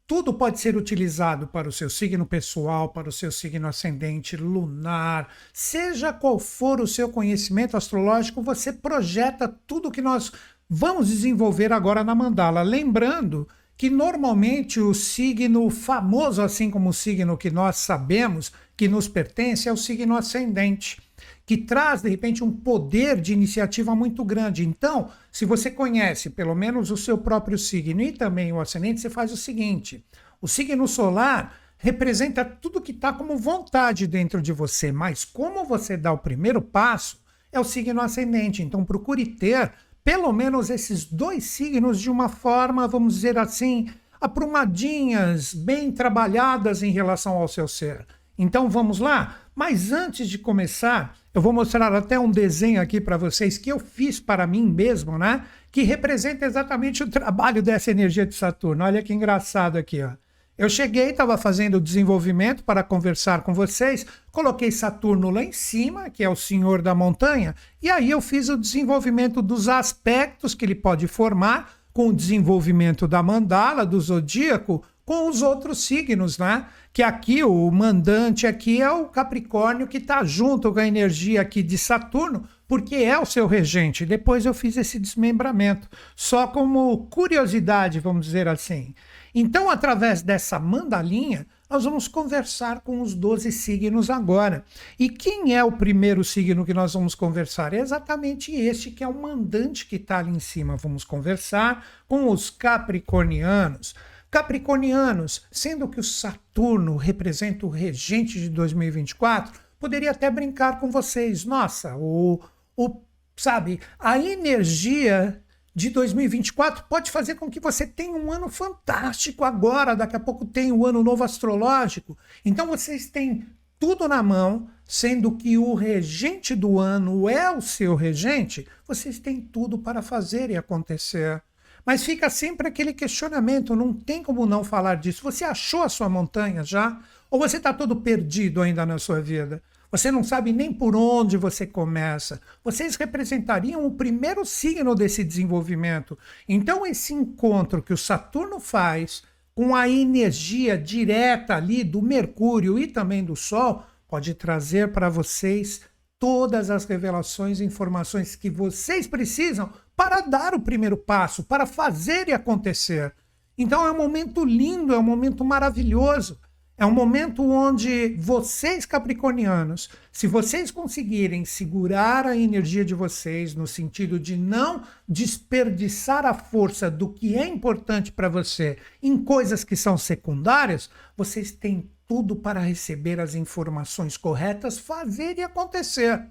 tudo pode ser utilizado para o seu signo pessoal, para o seu signo ascendente, lunar, seja qual for o seu conhecimento astrológico, você projeta tudo que nós vamos desenvolver agora na mandala. Lembrando que normalmente o signo famoso, assim como o signo que nós sabemos que nos pertence, é o signo ascendente que traz, de repente, um poder de iniciativa muito grande. Então, se você conhece pelo menos o seu próprio signo e também o ascendente, você faz o seguinte: o signo solar representa tudo que está como vontade dentro de você, mas como você dá o primeiro passo, é o signo ascendente. Então, procure ter pelo menos esses dois signos de uma forma, vamos dizer assim, aprumadinhas, bem trabalhadas em relação ao seu ser. Então, vamos lá? Mas antes de começar, eu vou mostrar até um desenho aqui para vocês que eu fiz para mim mesmo, né? Que representa exatamente o trabalho dessa energia de Saturno. Olha que engraçado aqui, ó. Eu cheguei, estava fazendo o desenvolvimento para conversar com vocês, coloquei Saturno lá em cima, que é o senhor da montanha, e aí eu fiz o desenvolvimento dos aspectos que ele pode formar com o desenvolvimento da mandala, do zodíaco, com os outros signos, né? Que aqui o mandante aqui é o Capricórnio que está junto com a energia aqui de Saturno, porque é o seu regente. Depois eu fiz esse desmembramento, só como curiosidade, vamos dizer assim. Então, através dessa mandalinha, nós vamos conversar com os 12 signos agora. E quem é o primeiro signo que nós vamos conversar? É exatamente este, que é o mandante que está ali em cima. Vamos conversar com os capricornianos. Capricornianos, sendo que o Saturno representa o regente de 2024, poderia até brincar com vocês. Nossa, o, o sabe, a energia de 2024 pode fazer com que você tenha um ano fantástico agora, daqui a pouco tem o ano novo astrológico. Então vocês têm tudo na mão, sendo que o regente do ano é o seu regente, vocês têm tudo para fazer e acontecer. Mas fica sempre aquele questionamento, não tem como não falar disso. Você achou a sua montanha já? Ou você está todo perdido ainda na sua vida? Você não sabe nem por onde você começa. Vocês representariam o primeiro signo desse desenvolvimento. Então, esse encontro que o Saturno faz com a energia direta ali do Mercúrio e também do Sol pode trazer para vocês todas as revelações e informações que vocês precisam para dar o primeiro passo, para fazer e acontecer. Então é um momento lindo, é um momento maravilhoso. É um momento onde vocês, capricornianos, se vocês conseguirem segurar a energia de vocês, no sentido de não desperdiçar a força do que é importante para você em coisas que são secundárias, vocês têm tudo para receber as informações corretas, fazer e acontecer.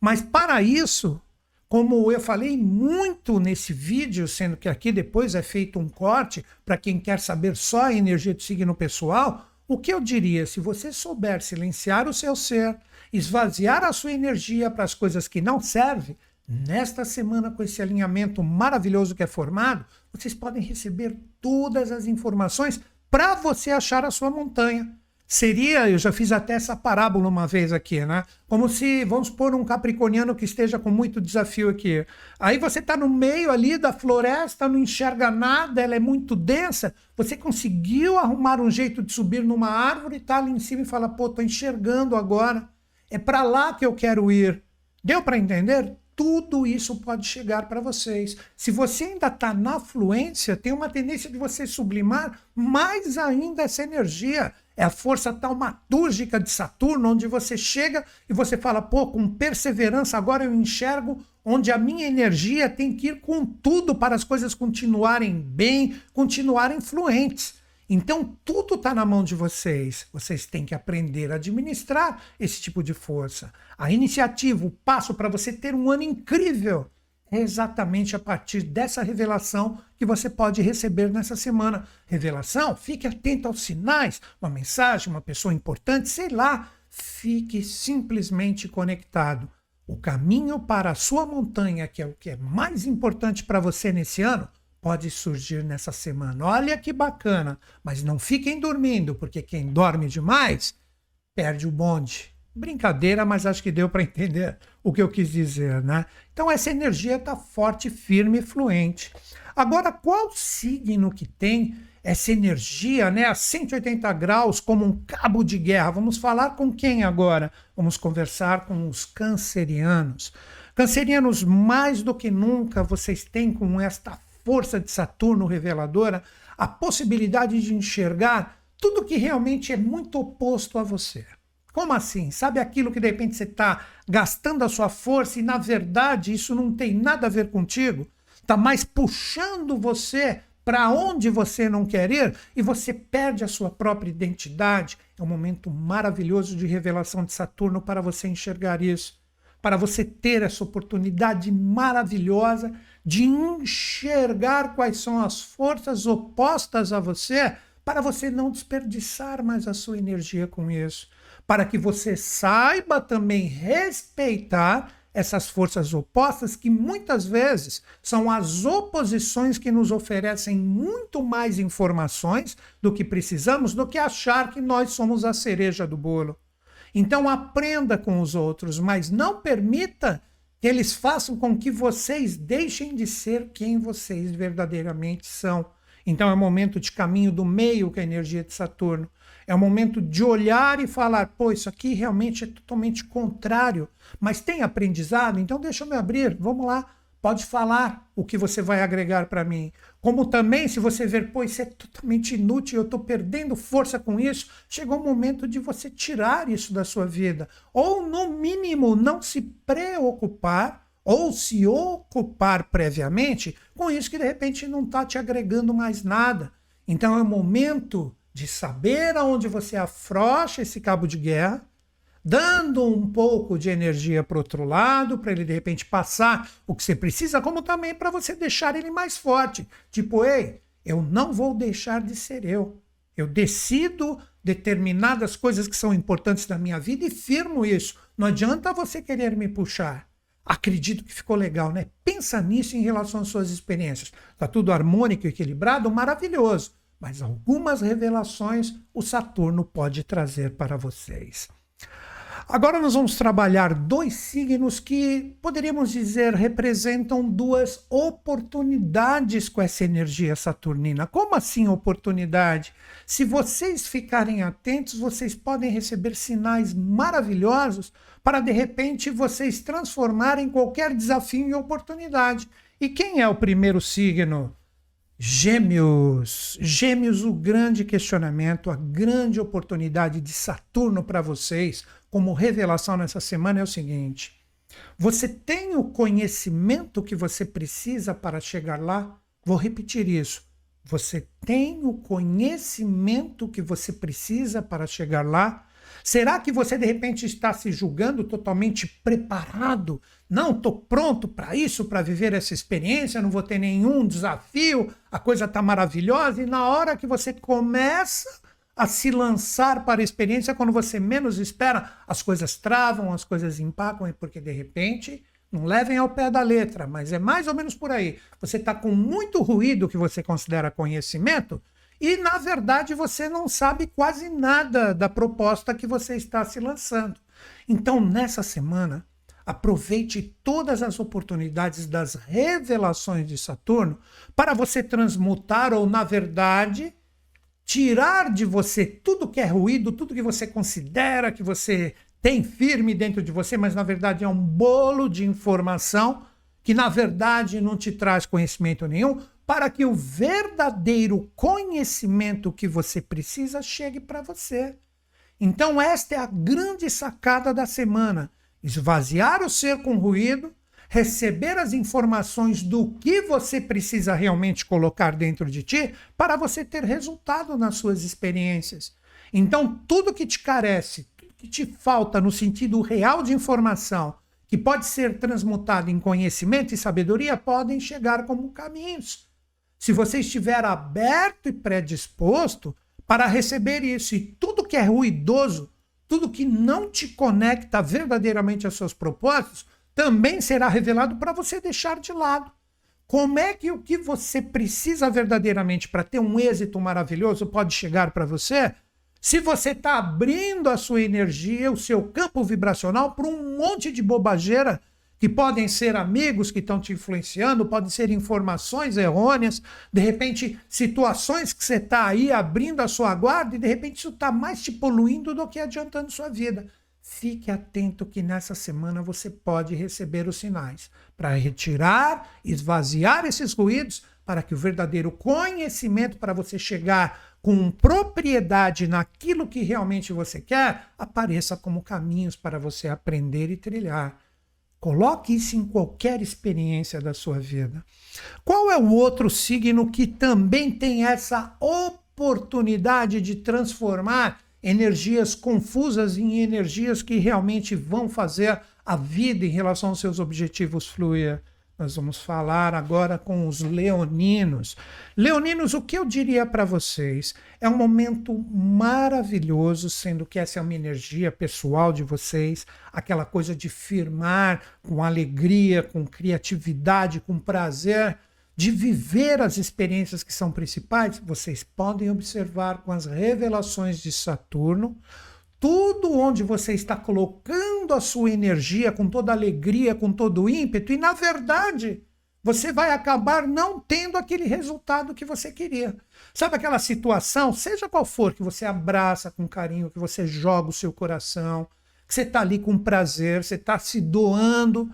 Mas para isso, como eu falei muito nesse vídeo, sendo que aqui depois é feito um corte para quem quer saber só a energia do signo pessoal, o que eu diria, se você souber silenciar o seu ser, esvaziar a sua energia para as coisas que não servem, nesta semana, com esse alinhamento maravilhoso que é formado, vocês podem receber todas as informações para você achar a sua montanha. Seria, eu já fiz até essa parábola uma vez aqui, né? Como se, vamos pôr um capricorniano que esteja com muito desafio aqui. Aí você está no meio ali da floresta, não enxerga nada, ela é muito densa. Você conseguiu arrumar um jeito de subir numa árvore, está ali em cima e fala: pô, tô enxergando agora. É para lá que eu quero ir. Deu para entender? Tudo isso pode chegar para vocês. Se você ainda está na fluência, tem uma tendência de você sublimar mais ainda essa energia. É a força taumatúrgica de Saturno, onde você chega e você fala, pô, com perseverança, agora eu enxergo onde a minha energia tem que ir com tudo para as coisas continuarem bem, continuarem fluentes. Então, tudo está na mão de vocês. Vocês têm que aprender a administrar esse tipo de força. A iniciativa, o passo para você ter um ano incrível é exatamente a partir dessa revelação que você pode receber nessa semana. Revelação? Fique atento aos sinais, uma mensagem, uma pessoa importante, sei lá. Fique simplesmente conectado. O caminho para a sua montanha, que é o que é mais importante para você nesse ano, pode surgir nessa semana. Olha que bacana, mas não fiquem dormindo, porque quem dorme demais perde o bonde. Brincadeira, mas acho que deu para entender o que eu quis dizer, né? Então essa energia está forte, firme e fluente. Agora, qual signo que tem essa energia, né, a 180 graus, como um cabo de guerra? Vamos falar com quem agora? Vamos conversar com os cancerianos. Cancerianos, mais do que nunca, vocês têm com esta força de Saturno reveladora a possibilidade de enxergar tudo que realmente é muito oposto a você. Como assim? Sabe aquilo que de repente você está gastando a sua força e na verdade isso não tem nada a ver contigo? Está mais puxando você para onde você não quer ir e você perde a sua própria identidade. É um momento maravilhoso de revelação de Saturno para você enxergar isso, para você ter essa oportunidade maravilhosa de enxergar quais são as forças opostas a você, para você não desperdiçar mais a sua energia com isso, para que você saiba também respeitar essas forças opostas que muitas vezes são as oposições que nos oferecem muito mais informações do que precisamos do que achar que nós somos a cereja do bolo. Então aprenda com os outros, mas não permita que eles façam com que vocês deixem de ser quem vocês verdadeiramente são. Então é momento de caminho do meio com a energia de Saturno. É um momento de olhar e falar, pô, isso aqui realmente é totalmente contrário, mas tem aprendizado, então deixa eu me abrir, vamos lá, Pode falar o que você vai agregar para mim. Como também, se você ver, pô, isso é totalmente inútil, eu estou perdendo força com isso, chegou o momento de você tirar isso da sua vida. Ou, no mínimo, não se preocupar ou se ocupar previamente com isso que de repente não está te agregando mais nada. Então é o momento de saber aonde você afrocha esse cabo de guerra dando um pouco de energia para outro lado, para ele de repente passar o que você precisa, como também para você deixar ele mais forte. Tipo, ei, eu não vou deixar de ser eu. Eu decido determinadas coisas que são importantes na minha vida e firmo isso. Não adianta você querer me puxar. Acredito que ficou legal, né? Pensa nisso em relação às suas experiências. Tá tudo harmônico, equilibrado, maravilhoso. Mas algumas revelações o Saturno pode trazer para vocês. Agora nós vamos trabalhar dois signos que poderíamos dizer representam duas oportunidades com essa energia saturnina. Como assim oportunidade? Se vocês ficarem atentos, vocês podem receber sinais maravilhosos para de repente vocês transformarem qualquer desafio em oportunidade. E quem é o primeiro signo? Gêmeos. Gêmeos, o grande questionamento, a grande oportunidade de Saturno para vocês como revelação nessa semana é o seguinte: você tem o conhecimento que você precisa para chegar lá? Vou repetir isso. Você tem o conhecimento que você precisa para chegar lá? Será que você de repente está se julgando totalmente preparado Não, estou pronto para isso, para viver essa experiência, não vou ter nenhum desafio, a coisa está maravilhosa. E na hora que você começa a se lançar para a experiência, quando você menos espera, as coisas travam, as coisas empacam, porque de repente, não levem ao pé da letra, mas é mais ou menos por aí. Você está com muito ruído que você considera conhecimento, e na verdade você não sabe quase nada da proposta que você está se lançando. Então, nessa semana, aproveite todas as oportunidades das revelações de Saturno para você transmutar ou, na verdade, tirar de você tudo que é ruído, tudo que você considera que você tem firme dentro de você, mas na verdade é um bolo de informação que na verdade não te traz conhecimento nenhum, para que o verdadeiro conhecimento que você precisa chegue para você. Então, esta é a grande sacada da semana: esvaziar o ser com ruído, receber as informações do que você precisa realmente colocar dentro de ti para você ter resultado nas suas experiências. Então, tudo que te carece, tudo que te falta no sentido real de informação, que pode ser transmutado em conhecimento e sabedoria, podem chegar como caminhos. Se você estiver aberto e predisposto, para receber isso. E tudo que é ruidoso, tudo que não te conecta verdadeiramente aos seus propósitos, também será revelado para você deixar de lado. Como é que o que você precisa verdadeiramente para ter um êxito maravilhoso pode chegar para você? Se você está abrindo a sua energia, o seu campo vibracional para um monte de bobageira que podem ser amigos que estão te influenciando, podem ser informações errôneas, de repente situações que você está aí abrindo a sua guarda e de repente isso está mais te poluindo do que adiantando sua vida. Fique atento que nessa semana você pode receber os sinais para retirar, esvaziar esses ruídos, para que o verdadeiro conhecimento para você chegar com propriedade naquilo que realmente você quer apareça como caminhos para você aprender e trilhar. Coloque isso em qualquer experiência da sua vida. Qual é o outro signo que também tem essa oportunidade de transformar energias confusas em energias que realmente vão fazer a vida em relação aos seus objetivos fluir? Nós vamos falar agora com os leoninos. Leoninos, o que eu diria para vocês? É um momento maravilhoso, sendo que essa é uma energia pessoal de vocês, aquela coisa de firmar com alegria, com criatividade, com prazer, de viver as experiências que são principais. Vocês podem observar com as revelações de Saturno tudo onde você está colocando a sua energia com toda alegria, com todo ímpeto, e na verdade você vai acabar não tendo aquele resultado que você queria. Sabe aquela situação, seja qual for, que você abraça com carinho, que você joga o seu coração, que você está ali com prazer, você está se doando,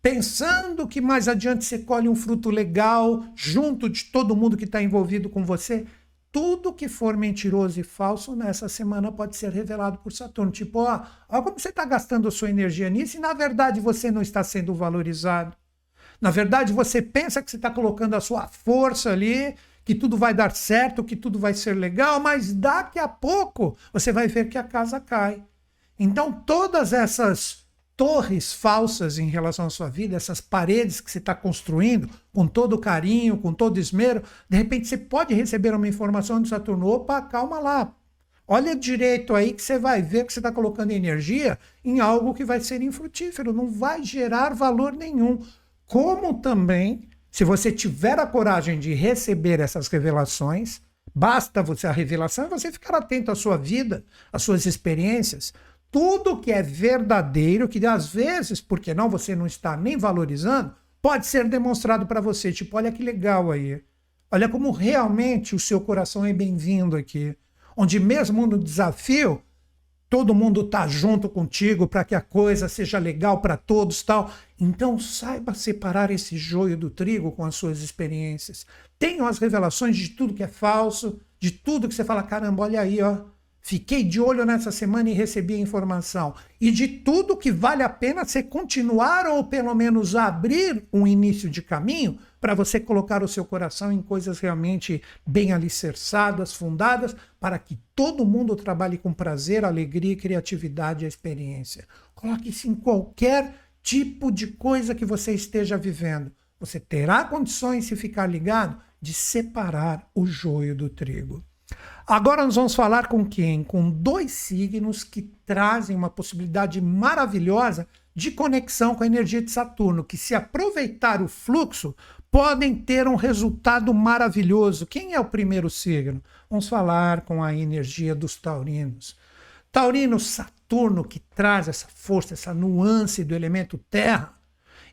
pensando que mais adiante você colhe um fruto legal junto de todo mundo que está envolvido com você tudo que for mentiroso e falso nessa semana pode ser revelado por Saturno. Tipo, ó, ó como você está gastando a sua energia nisso e na verdade você não está sendo valorizado. Na verdade, você pensa que você está colocando a sua força ali, que tudo vai dar certo, que tudo vai ser legal, mas daqui a pouco você vai ver que a casa cai. Então, todas essas torres falsas em relação à sua vida, essas paredes que você está construindo com todo carinho, com todo esmero, de repente você pode receber uma informação de Saturno, opa, calma lá, olha direito aí que você vai ver que você está colocando energia em algo que vai ser infrutífero, não vai gerar valor nenhum. Como também, se você tiver a coragem de receber essas revelações, basta você a revelação e você ficar atento à sua vida, às suas experiências, tudo que é verdadeiro, que às vezes, porque não você não está nem valorizando, pode ser demonstrado para você. Tipo, olha que legal aí. Olha como realmente o seu coração é bem-vindo aqui. Onde mesmo no desafio, todo mundo está junto contigo para que a coisa seja legal para todos, tal. Então saiba separar esse joio do trigo com as suas experiências. Tenham as revelações de tudo que é falso, de tudo que você fala, caramba, olha aí, ó, Fiquei de olho nessa semana e recebi a informação. E de tudo que vale a pena você continuar ou pelo menos abrir um início de caminho para você colocar o seu coração em coisas realmente bem alicerçadas, fundadas, para que todo mundo trabalhe com prazer, alegria, criatividade e experiência. Coloque isso em qualquer tipo de coisa que você esteja vivendo, você terá condições, se ficar ligado, de separar o joio do trigo. Agora nós vamos falar com quem? Com dois signos que trazem uma possibilidade maravilhosa de conexão com a energia de Saturno, que se aproveitar o fluxo, podem ter um resultado maravilhoso. Quem é o primeiro signo? Vamos falar com a energia dos taurinos. Taurino, Saturno, que traz essa força, essa nuance do elemento terra,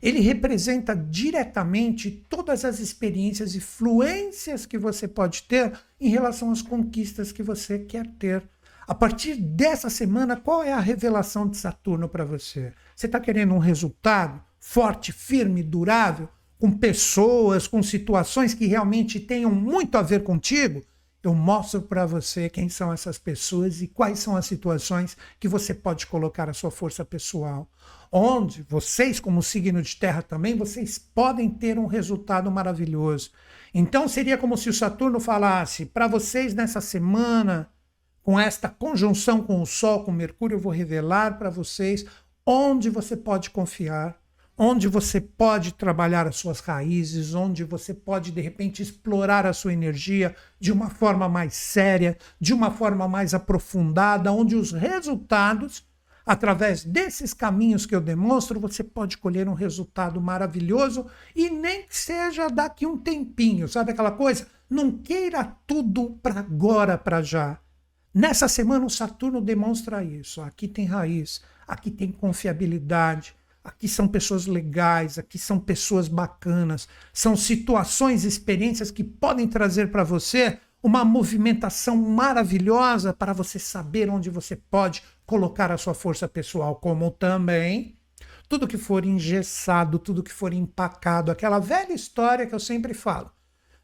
ele representa diretamente todas as experiências e fluências que você pode ter em relação às conquistas que você quer ter. A partir dessa semana, qual é a revelação de Saturno para você? Você está querendo um resultado forte, firme, durável, com pessoas, com situações que realmente tenham muito a ver contigo? Eu mostro para você quem são essas pessoas e quais são as situações que você pode colocar a sua força pessoal onde vocês, como signo de terra também, vocês podem ter um resultado maravilhoso. Então seria como se o Saturno falasse para vocês nessa semana, com esta conjunção com o Sol, com Mercúrio, eu vou revelar para vocês onde você pode confiar, onde você pode trabalhar as suas raízes, onde você pode de repente explorar a sua energia de uma forma mais séria, de uma forma mais aprofundada, onde os resultados Através desses caminhos que eu demonstro, você pode colher um resultado maravilhoso e nem que seja daqui um tempinho, sabe aquela coisa? Não queira tudo para agora, para já. Nessa semana o Saturno demonstra isso. Aqui tem raiz, aqui tem confiabilidade, aqui são pessoas legais, aqui são pessoas bacanas, são situações, experiências que podem trazer para você uma movimentação maravilhosa para você saber onde você pode colocar a sua força pessoal, como também tudo que for engessado, tudo que for empacado, aquela velha história que eu sempre falo.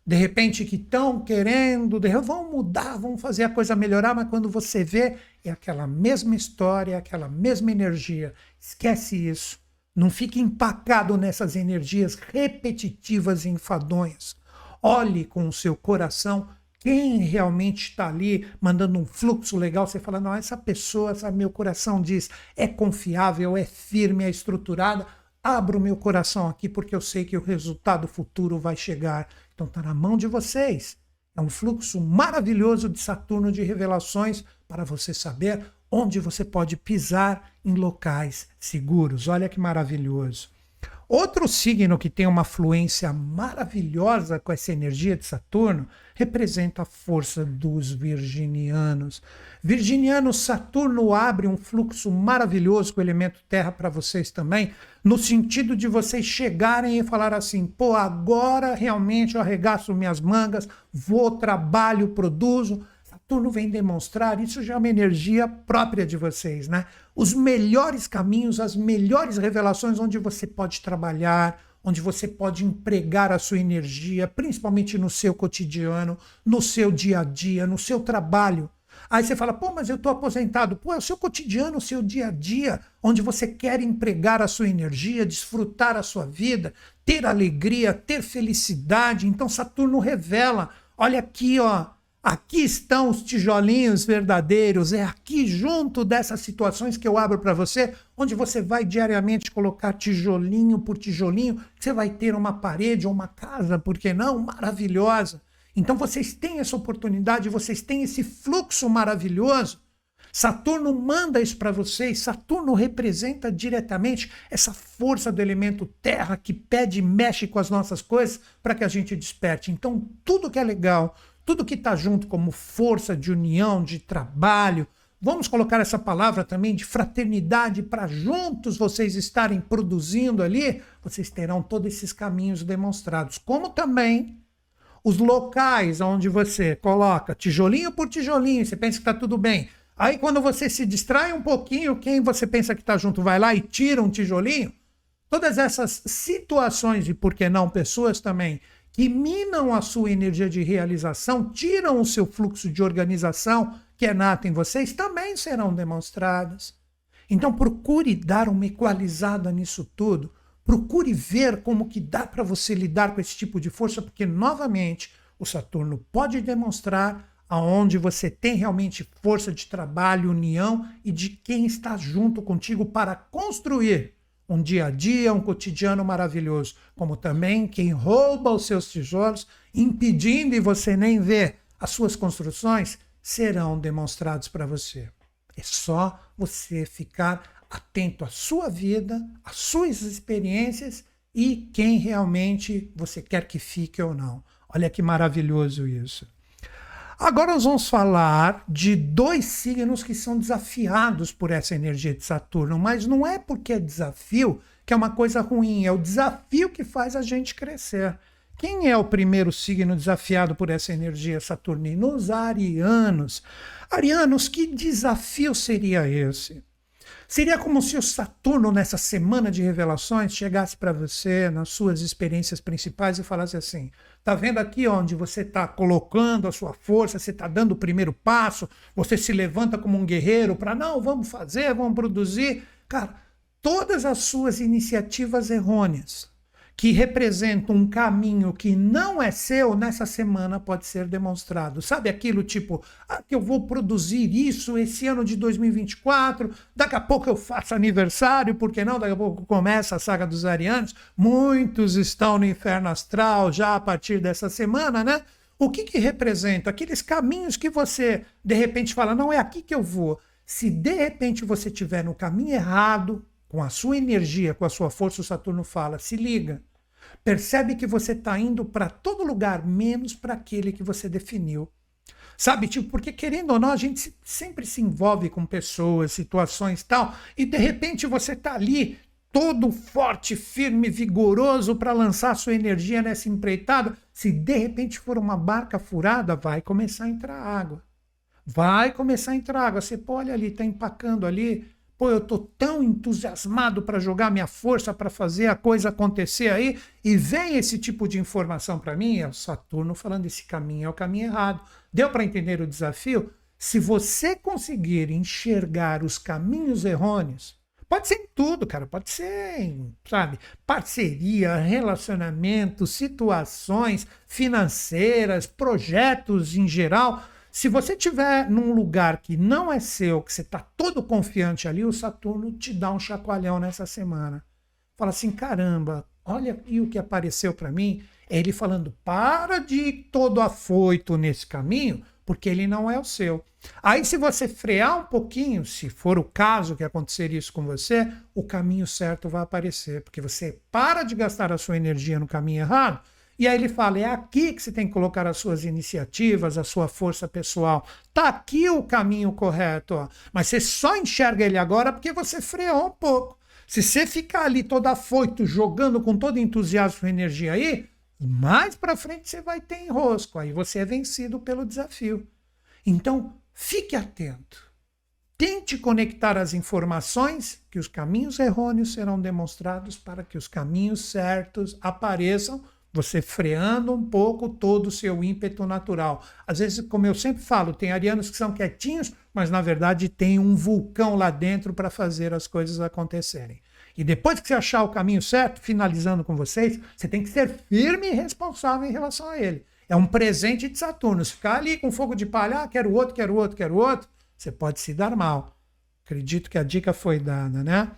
De repente que estão querendo, de, vão mudar, vão fazer a coisa melhorar, mas quando você vê, é aquela mesma história, aquela mesma energia. Esquece isso. Não fique empacado nessas energias repetitivas e enfadonhas. Olhe com o seu coração quem realmente está ali mandando um fluxo legal, você fala, não, essa pessoa, sabe, meu coração diz, é confiável, é firme, é estruturada, abro meu coração aqui porque eu sei que o resultado futuro vai chegar. Então está na mão de vocês. É um fluxo maravilhoso de Saturno de revelações para você saber onde você pode pisar em locais seguros. Olha que maravilhoso. Outro signo que tem uma fluência maravilhosa com essa energia de Saturno representa a força dos virginianos. Virginiano, Saturno abre um fluxo maravilhoso com o elemento terra para vocês também, no sentido de vocês chegarem e falar assim: pô, agora realmente eu arregaço minhas mangas, vou, trabalho, produzo Saturno vem demonstrar, isso já é uma energia própria de vocês, né? Os melhores caminhos, as melhores revelações onde você pode trabalhar, onde você pode empregar a sua energia, principalmente no seu cotidiano, no seu dia a dia, no seu trabalho. Aí você fala, pô, mas eu estou aposentado. Pô, é o seu cotidiano, o seu dia a dia, onde você quer empregar a sua energia, desfrutar a sua vida, ter alegria, ter felicidade. Então Saturno revela, olha aqui, ó, Aqui estão os tijolinhos verdadeiros, é aqui junto dessas situações que eu abro para você, onde você vai diariamente colocar tijolinho por tijolinho, você vai ter uma parede ou uma casa, por que não? Maravilhosa. Então vocês têm essa oportunidade, vocês têm esse fluxo maravilhoso. Saturno manda isso para vocês. Saturno representa diretamente essa força do elemento terra que pede e mexe com as nossas coisas para que a gente desperte. Então, tudo que é legal, tudo que está junto como força de união, de trabalho. Vamos colocar essa palavra também de fraternidade para juntos vocês estarem produzindo ali, vocês terão todos esses caminhos demonstrados. Como também os locais onde você coloca tijolinho por tijolinho, você pensa que está tudo bem. Aí quando você se distrai um pouquinho, quem você pensa que está junto vai lá e tira um tijolinho. Todas essas situações e por que não pessoas também que minam a sua energia de realização, tiram o seu fluxo de organização que é nato em vocês, também serão demonstradas. Então procure dar uma equalizada nisso tudo. Procure ver como que dá para você lidar com esse tipo de força, porque novamente o Saturno pode demonstrar aonde você tem realmente força de trabalho, união e de quem está junto contigo para construir um dia a dia, um cotidiano maravilhoso, como também quem rouba os seus tijolos, impedindo e você nem vê as suas construções, serão demonstrados para você. É só você ficar atento à sua vida, às suas experiências e quem realmente você quer que fique ou não. Olha que maravilhoso isso. Agora nós vamos falar de dois signos que são desafiados por essa energia de Saturno, mas não é porque é desafio que é uma coisa ruim, é o desafio que faz a gente crescer. Quem é o primeiro signo desafiado por essa energia saturnina? Os arianos. Arianos, que desafio seria esse? Seria como se o Saturno, nessa semana de revelações, chegasse para você nas suas experiências principais e falasse assim: tá vendo aqui onde você está colocando a sua força, você está dando o primeiro passo, você se levanta como um guerreiro para não, vamos fazer, vamos produzir. Cara, todas as suas iniciativas errôneas que representa um caminho que não é seu, nessa semana pode ser demonstrado. Sabe aquilo tipo, ah, que eu vou produzir isso esse ano de 2024, daqui a pouco eu faço aniversário, por que não? Daqui a pouco começa a saga dos arianos. Muitos estão no inferno astral já a partir dessa semana, né? O que, que representa? Aqueles caminhos que você, de repente, fala, não é aqui que eu vou. Se de repente você estiver no caminho errado, com a sua energia, com a sua força, o Saturno fala: se liga. Percebe que você está indo para todo lugar, menos para aquele que você definiu. Sabe, tipo, porque querendo ou não, a gente sempre se envolve com pessoas, situações tal, e de repente você está ali todo forte, firme, vigoroso para lançar sua energia nessa empreitada. Se de repente for uma barca furada, vai começar a entrar água. Vai começar a entrar água. Você pode ali, está empacando ali, Pô, eu tô tão entusiasmado para jogar minha força para fazer a coisa acontecer aí e vem esse tipo de informação para mim, é o Saturno falando esse caminho é o caminho errado. Deu para entender o desafio? Se você conseguir enxergar os caminhos errôneos, pode ser em tudo, cara, pode ser em, sabe, parceria, relacionamento, situações financeiras, projetos em geral se você estiver num lugar que não é seu, que você está todo confiante ali, o Saturno te dá um chacoalhão nessa semana. Fala assim: caramba, olha aqui o que apareceu para mim. É ele falando: para de ir todo afoito nesse caminho, porque ele não é o seu. Aí, se você frear um pouquinho, se for o caso que acontecer isso com você, o caminho certo vai aparecer, porque você para de gastar a sua energia no caminho errado e aí ele fala: é aqui que você tem que colocar as suas iniciativas, a sua força pessoal. Tá aqui o caminho correto, ó. mas você só enxerga ele agora porque você freou um pouco. Se você ficar ali todo afoito, jogando com todo entusiasmo e energia aí, mais para frente você vai ter enrosco. Aí você é vencido pelo desafio. Então, fique atento. Tente conectar as informações que os caminhos errôneos serão demonstrados para que os caminhos certos apareçam você freando um pouco todo o seu ímpeto natural. Às vezes, como eu sempre falo, tem arianos que são quietinhos, mas na verdade tem um vulcão lá dentro para fazer as coisas acontecerem. E depois que você achar o caminho certo, finalizando com vocês, você tem que ser firme e responsável em relação a ele. É um presente de Saturno. Se ficar ali com fogo de palha, ah, quero outro, quero outro, quero outro, você pode se dar mal. Acredito que a dica foi dada, né?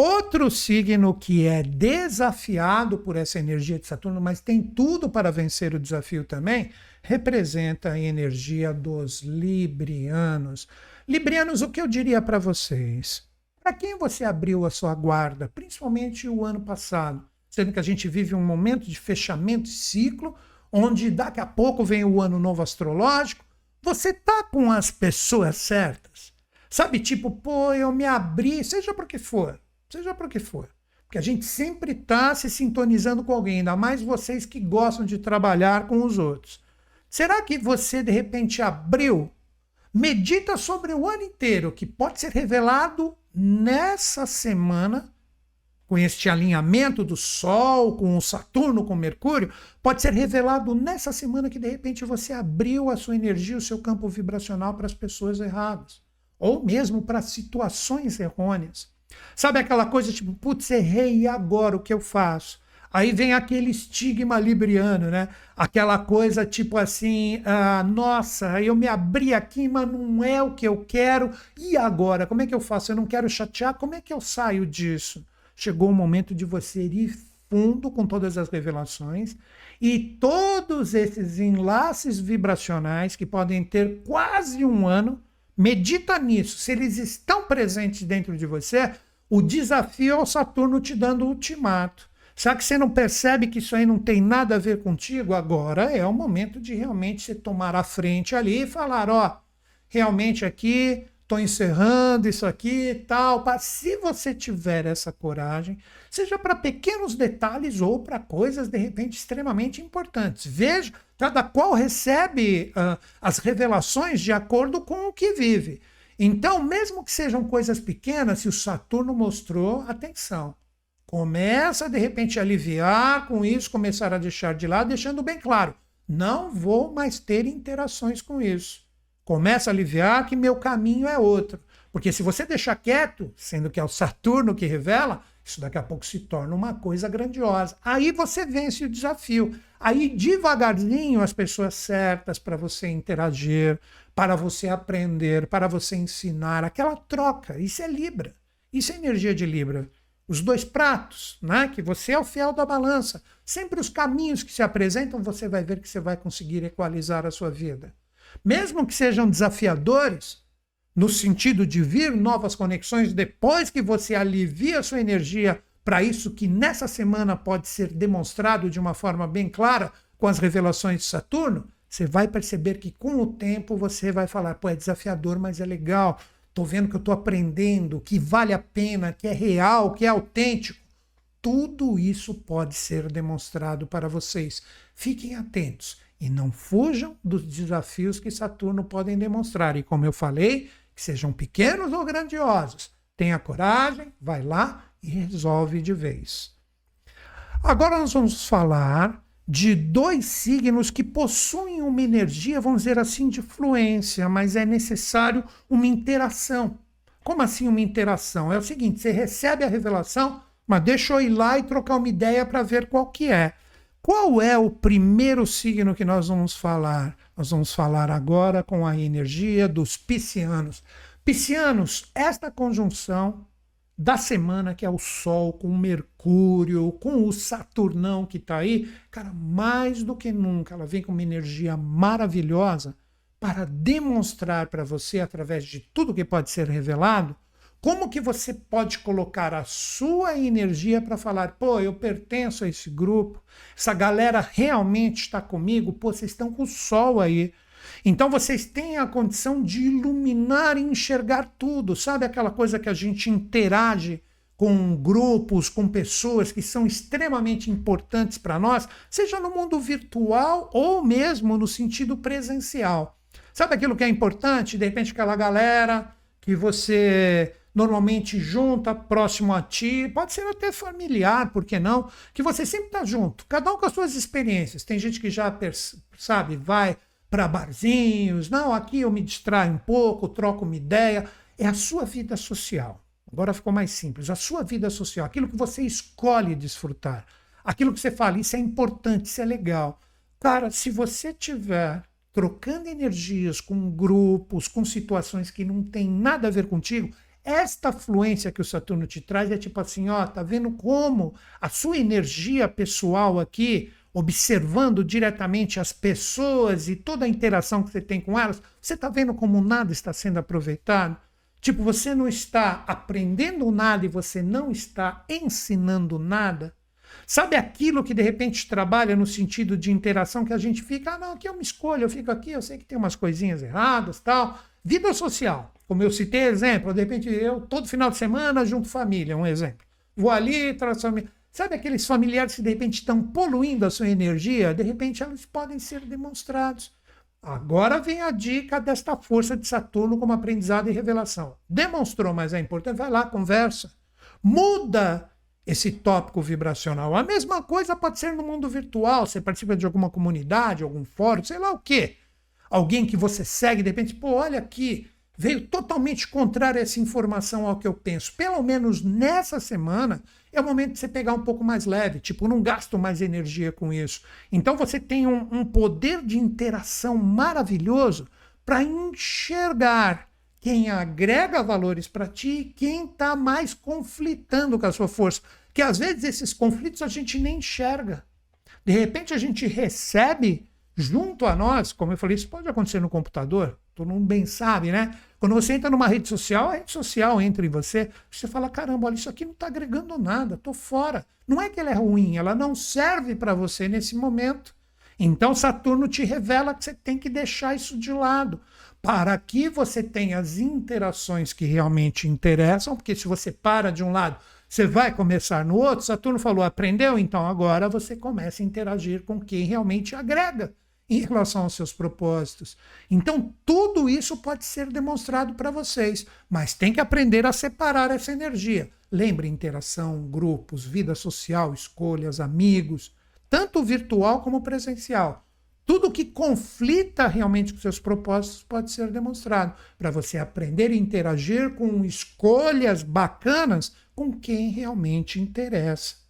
Outro signo que é desafiado por essa energia de Saturno, mas tem tudo para vencer o desafio também, representa a energia dos librianos. Librianos, o que eu diria para vocês? Para quem você abriu a sua guarda, principalmente o ano passado, sendo que a gente vive um momento de fechamento de ciclo, onde daqui a pouco vem o ano novo astrológico, você tá com as pessoas certas. Sabe, tipo, pô, eu me abri, seja por que for seja para o que for. Porque a gente sempre está se sintonizando com alguém, ainda mais vocês que gostam de trabalhar com os outros. Será que você de repente abriu? Medita sobre o ano inteiro, que pode ser revelado nessa semana, com este alinhamento do Sol, com o Saturno, com o Mercúrio, pode ser revelado nessa semana que de repente você abriu a sua energia, o seu campo vibracional para as pessoas erradas, ou mesmo para situações errôneas. Sabe aquela coisa tipo, putz, errei, e agora o que eu faço? Aí vem aquele estigma libriano, né? Aquela coisa tipo assim, ah, nossa, eu me abri aqui, mas não é o que eu quero. E agora? Como é que eu faço? Eu não quero chatear, como é que eu saio disso? chegou o momento de você ir fundo com todas as revelações e todos esses enlaces vibracionais que podem ter quase um ano. Medita nisso. Se eles estão presentes dentro de você, o desafio é o Saturno te dando o ultimato. Só que você não percebe que isso aí não tem nada a ver contigo? Agora é o momento de realmente você tomar a frente ali e falar: ó, realmente aqui estou encerrando isso aqui e tal. Se você tiver essa coragem, seja para pequenos detalhes ou para coisas de repente extremamente importantes. Veja, cada qual recebe uh, as revelações de acordo com o que vive. Então, mesmo que sejam coisas pequenas, se o Saturno mostrou, atenção. Começa de repente a aliviar com isso, começar a deixar de lado, deixando bem claro: não vou mais ter interações com isso. Começa a aliviar que meu caminho é outro. Porque se você deixar quieto, sendo que é o Saturno que revela, isso daqui a pouco se torna uma coisa grandiosa. Aí você vence o desafio. Aí devagarzinho as pessoas certas para você interagir, para você aprender, para você ensinar, aquela troca. Isso é Libra. Isso é energia de Libra os dois pratos, né? que você é o fiel da balança. Sempre os caminhos que se apresentam, você vai ver que você vai conseguir equalizar a sua vida. Mesmo que sejam desafiadores, no sentido de vir novas conexões depois que você alivia a sua energia para isso que nessa semana pode ser demonstrado de uma forma bem clara com as revelações de Saturno, você vai perceber que com o tempo você vai falar, pô, é desafiador, mas é legal estou vendo que eu estou aprendendo, que vale a pena, que é real, que é autêntico. Tudo isso pode ser demonstrado para vocês. Fiquem atentos e não fujam dos desafios que Saturno podem demonstrar. E como eu falei, que sejam pequenos ou grandiosos, tenha coragem, vai lá e resolve de vez. Agora nós vamos falar de dois signos que possuem uma energia, vamos dizer assim, de fluência, mas é necessário uma interação. Como assim uma interação? É o seguinte, você recebe a revelação, mas deixa eu ir lá e trocar uma ideia para ver qual que é. Qual é o primeiro signo que nós vamos falar? Nós vamos falar agora com a energia dos piscianos. Piscianos, esta conjunção da semana, que é o Sol com o Mercúrio, com o Saturnão que está aí, cara, mais do que nunca, ela vem com uma energia maravilhosa para demonstrar para você, através de tudo que pode ser revelado, como que você pode colocar a sua energia para falar, pô, eu pertenço a esse grupo, essa galera realmente está comigo, pô, vocês estão com o sol aí, então vocês têm a condição de iluminar e enxergar tudo. Sabe aquela coisa que a gente interage com grupos, com pessoas que são extremamente importantes para nós, seja no mundo virtual ou mesmo no sentido presencial. Sabe aquilo que é importante? De repente, aquela galera que você normalmente junta próximo a ti, pode ser até familiar, por que não? Que você sempre está junto, cada um com as suas experiências. Tem gente que já sabe, vai para barzinhos. Não, aqui eu me distraio um pouco, troco uma ideia. É a sua vida social. Agora ficou mais simples. A sua vida social, aquilo que você escolhe desfrutar, aquilo que você fala, isso é importante, isso é legal. Cara, se você tiver trocando energias com grupos, com situações que não tem nada a ver contigo, esta fluência que o Saturno te traz é tipo assim, ó, tá vendo como a sua energia pessoal aqui observando diretamente as pessoas e toda a interação que você tem com elas, você está vendo como nada está sendo aproveitado? Tipo, você não está aprendendo nada e você não está ensinando nada? Sabe aquilo que de repente trabalha no sentido de interação que a gente fica, ah, não, aqui eu me escolho, eu fico aqui, eu sei que tem umas coisinhas erradas, tal. Vida social, como eu citei exemplo, de repente eu todo final de semana junto família, um exemplo. Vou ali, traço família. Sabe aqueles familiares que de repente estão poluindo a sua energia? De repente eles podem ser demonstrados. Agora vem a dica desta força de Saturno como aprendizado e revelação. Demonstrou, mas é importante, vai lá, conversa. Muda esse tópico vibracional. A mesma coisa pode ser no mundo virtual. Você participa de alguma comunidade, algum fórum, sei lá o quê. Alguém que você segue, de repente, pô, olha aqui, veio totalmente contrário a essa informação ao que eu penso. Pelo menos nessa semana, é o momento de você pegar um pouco mais leve, tipo, não gasto mais energia com isso. Então você tem um, um poder de interação maravilhoso para enxergar quem agrega valores para ti e quem está mais conflitando com a sua força. Que às vezes esses conflitos a gente nem enxerga. De repente a gente recebe junto a nós, como eu falei, isso pode acontecer no computador, todo mundo bem sabe, né? Quando você entra numa rede social, a rede social entra em você, você fala: caramba, olha, isso aqui não está agregando nada, estou fora. Não é que ela é ruim, ela não serve para você nesse momento. Então Saturno te revela que você tem que deixar isso de lado para que você tenha as interações que realmente interessam, porque se você para de um lado, você vai começar no outro. Saturno falou: aprendeu? Então agora você começa a interagir com quem realmente agrega em relação aos seus propósitos. Então, tudo isso pode ser demonstrado para vocês, mas tem que aprender a separar essa energia. Lembre interação, grupos, vida social, escolhas, amigos, tanto virtual como presencial. Tudo que conflita realmente com seus propósitos pode ser demonstrado para você aprender a interagir com escolhas bacanas com quem realmente interessa.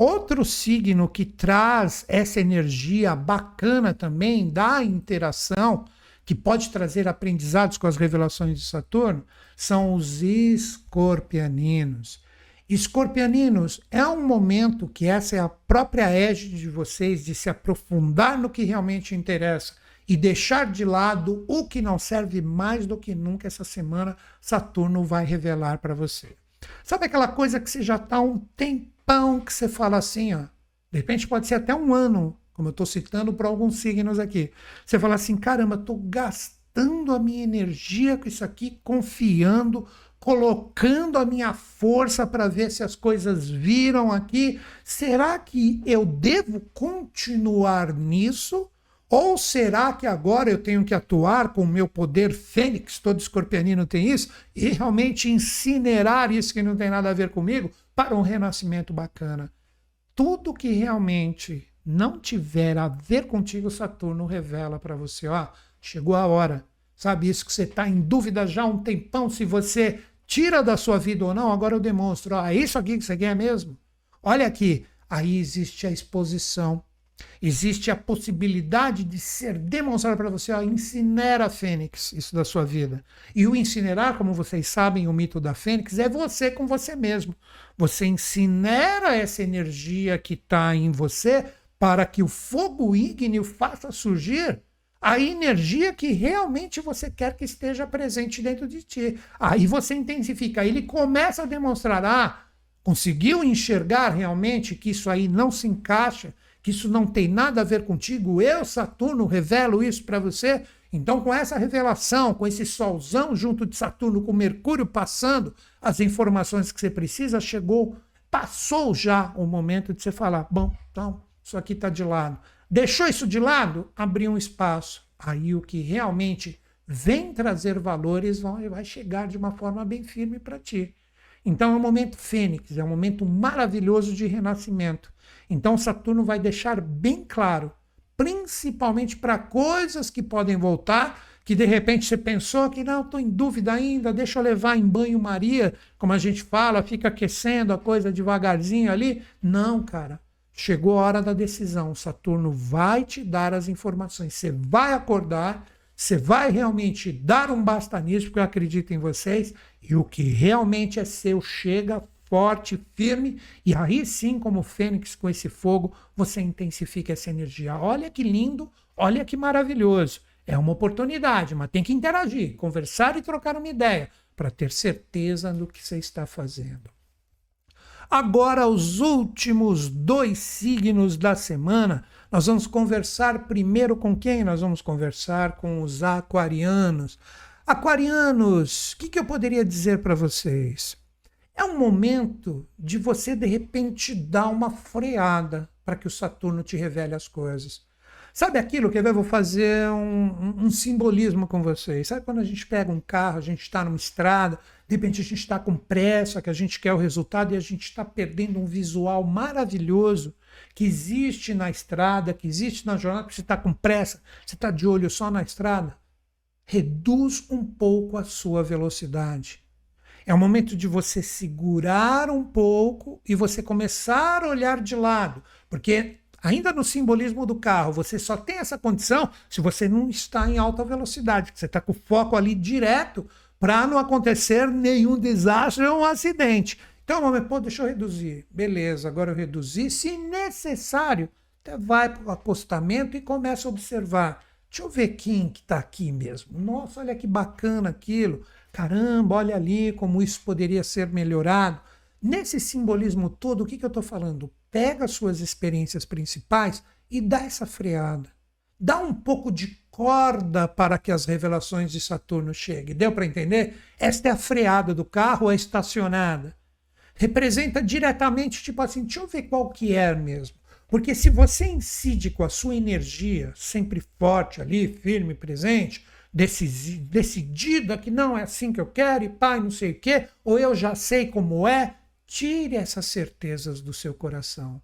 Outro signo que traz essa energia bacana também da interação, que pode trazer aprendizados com as revelações de Saturno, são os escorpianinos. Escorpianinos, é um momento que essa é a própria égide de vocês de se aprofundar no que realmente interessa e deixar de lado o que não serve mais do que nunca essa semana Saturno vai revelar para você. Sabe aquela coisa que você já está um tempão que você fala assim, ó. De repente pode ser até um ano, como eu estou citando para alguns signos aqui. Você fala assim, caramba, estou gastando a minha energia com isso aqui, confiando, colocando a minha força para ver se as coisas viram aqui. Será que eu devo continuar nisso? Ou será que agora eu tenho que atuar com o meu poder fênix, todo escorpianino tem isso, e realmente incinerar isso que não tem nada a ver comigo para um renascimento bacana? Tudo que realmente não tiver a ver contigo, Saturno revela para você, ó, chegou a hora. Sabe isso que você está em dúvida já há um tempão se você tira da sua vida ou não, agora eu demonstro, ó, é isso aqui que você quer mesmo? Olha aqui, aí existe a exposição Existe a possibilidade de ser demonstrado para você, ó, incinera a fênix, isso da sua vida. E o incinerar, como vocês sabem, o mito da fênix, é você com você mesmo. Você incinera essa energia que está em você para que o fogo ígneo faça surgir a energia que realmente você quer que esteja presente dentro de ti. Aí você intensifica, ele começa a demonstrar, ah, conseguiu enxergar realmente que isso aí não se encaixa que isso não tem nada a ver contigo, eu, Saturno, revelo isso para você. Então, com essa revelação, com esse solzão junto de Saturno, com Mercúrio passando as informações que você precisa, chegou, passou já o momento de você falar: bom, então, isso aqui está de lado. Deixou isso de lado? Abriu um espaço. Aí o que realmente vem trazer valores vai chegar de uma forma bem firme para ti. Então é um momento fênix, é um momento maravilhoso de renascimento. Então Saturno vai deixar bem claro, principalmente para coisas que podem voltar, que de repente você pensou que não, estou em dúvida ainda, deixa eu levar em banho-maria, como a gente fala, fica aquecendo a coisa devagarzinho ali. Não, cara. Chegou a hora da decisão. Saturno vai te dar as informações. Você vai acordar, você vai realmente dar um basta nisso, porque eu acredito em vocês, e o que realmente é seu chega forte, firme, e aí sim, como fênix com esse fogo, você intensifica essa energia. Olha que lindo, olha que maravilhoso. É uma oportunidade, mas tem que interagir, conversar e trocar uma ideia para ter certeza do que você está fazendo. Agora, os últimos dois signos da semana, nós vamos conversar primeiro com quem? Nós vamos conversar com os aquarianos. Aquarianos, o que, que eu poderia dizer para vocês? É um momento de você, de repente, dar uma freada para que o Saturno te revele as coisas. Sabe aquilo que eu vou fazer um, um, um, simbolismo com vocês? Sabe quando a gente pega um carro, a gente está numa estrada, de repente a gente está com pressa, que a gente quer o resultado e a gente está perdendo um visual maravilhoso que existe na estrada, que existe na jornada, porque você está com pressa, você está de olho só na estrada? Reduz um pouco a sua velocidade. É o momento de você segurar um pouco e você começar a olhar de lado, porque ainda no simbolismo do carro, você só tem essa condição se você não está em alta velocidade, você está com o foco ali direto para não acontecer nenhum desastre ou um acidente. Então, momento, pô, deixa eu reduzir. Beleza, agora eu reduzi. Se necessário, até vai para o acostamento e começa a observar. Deixa eu ver quem que está aqui mesmo. Nossa, olha que bacana aquilo. Caramba, olha ali como isso poderia ser melhorado. Nesse simbolismo todo, o que, que eu estou falando? Pega as suas experiências principais e dá essa freada. Dá um pouco de corda para que as revelações de Saturno cheguem. Deu para entender? Esta é a freada do carro, a estacionada. Representa diretamente, tipo assim, deixa eu ver qual que é mesmo. Porque se você incide com a sua energia sempre forte ali, firme, presente, decidida que não é assim que eu quero, e pai, não sei o quê, ou eu já sei como é, tire essas certezas do seu coração.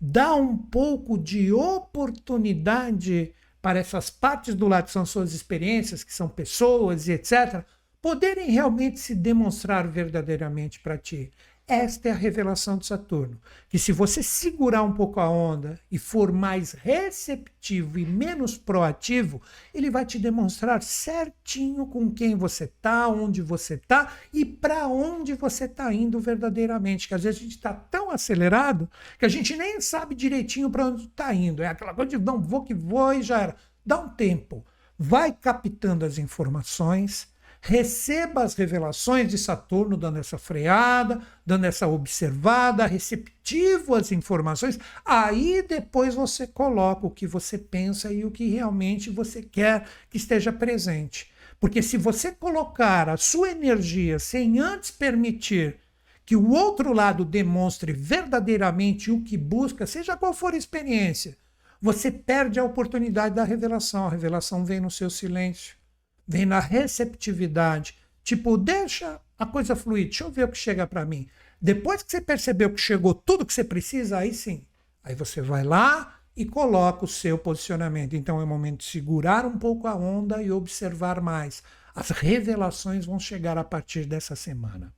Dá um pouco de oportunidade para essas partes do lado que são suas experiências, que são pessoas e etc., poderem realmente se demonstrar verdadeiramente para ti. Esta é a revelação de Saturno. Que se você segurar um pouco a onda e for mais receptivo e menos proativo, ele vai te demonstrar certinho com quem você está, onde você está e para onde você está indo verdadeiramente. Que às vezes a gente está tão acelerado que a gente nem sabe direitinho para onde está indo. É aquela coisa de não vou que vou e já era. Dá um tempo. Vai captando as informações receba as revelações de Saturno, dando essa freada, dando essa observada, receptivo às informações. Aí depois você coloca o que você pensa e o que realmente você quer que esteja presente. Porque se você colocar a sua energia sem antes permitir que o outro lado demonstre verdadeiramente o que busca, seja qual for a experiência, você perde a oportunidade da revelação. A revelação vem no seu silêncio vem na receptividade. Tipo, deixa a coisa fluir, deixa eu ver o que chega para mim. Depois que você percebeu que chegou tudo que você precisa, aí sim. Aí você vai lá e coloca o seu posicionamento. Então é o momento de segurar um pouco a onda e observar mais. As revelações vão chegar a partir dessa semana.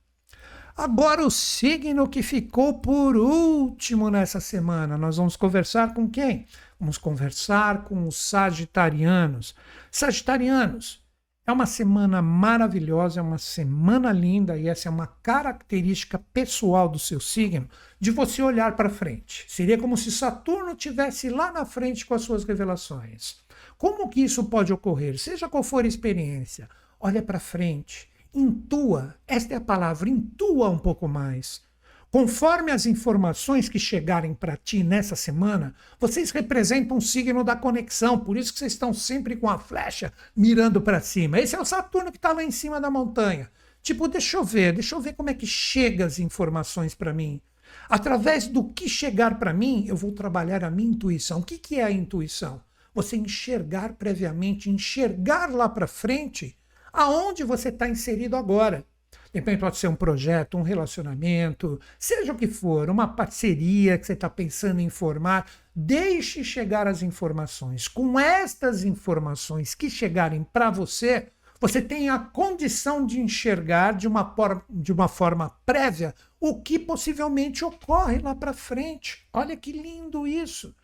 Agora, o signo que ficou por último nessa semana. Nós vamos conversar com quem? Vamos conversar com os sagitarianos. Sagitarianos, é uma semana maravilhosa, é uma semana linda e essa é uma característica pessoal do seu signo de você olhar para frente. Seria como se Saturno tivesse lá na frente com as suas revelações. Como que isso pode ocorrer? Seja qual for a experiência, olha para frente, intua, esta é a palavra, intua um pouco mais. Conforme as informações que chegarem para ti nessa semana, vocês representam um signo da conexão, por isso que vocês estão sempre com a flecha mirando para cima. Esse é o Saturno que está lá em cima da montanha. Tipo, deixa eu ver, deixa eu ver como é que chega as informações para mim. Através do que chegar para mim, eu vou trabalhar a minha intuição. O que, que é a intuição? Você enxergar previamente, enxergar lá para frente aonde você está inserido agora. De repente pode ser um projeto, um relacionamento, seja o que for, uma parceria que você está pensando em formar. Deixe chegar as informações. Com estas informações que chegarem para você, você tem a condição de enxergar de uma, por, de uma forma prévia o que possivelmente ocorre lá para frente. Olha que lindo isso.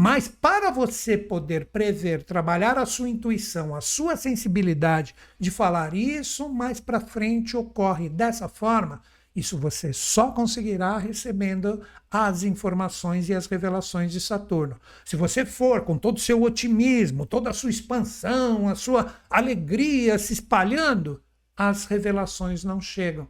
Mas para você poder prever, trabalhar a sua intuição, a sua sensibilidade de falar isso mais para frente ocorre dessa forma, isso você só conseguirá recebendo as informações e as revelações de Saturno. Se você for com todo o seu otimismo, toda a sua expansão, a sua alegria se espalhando, as revelações não chegam.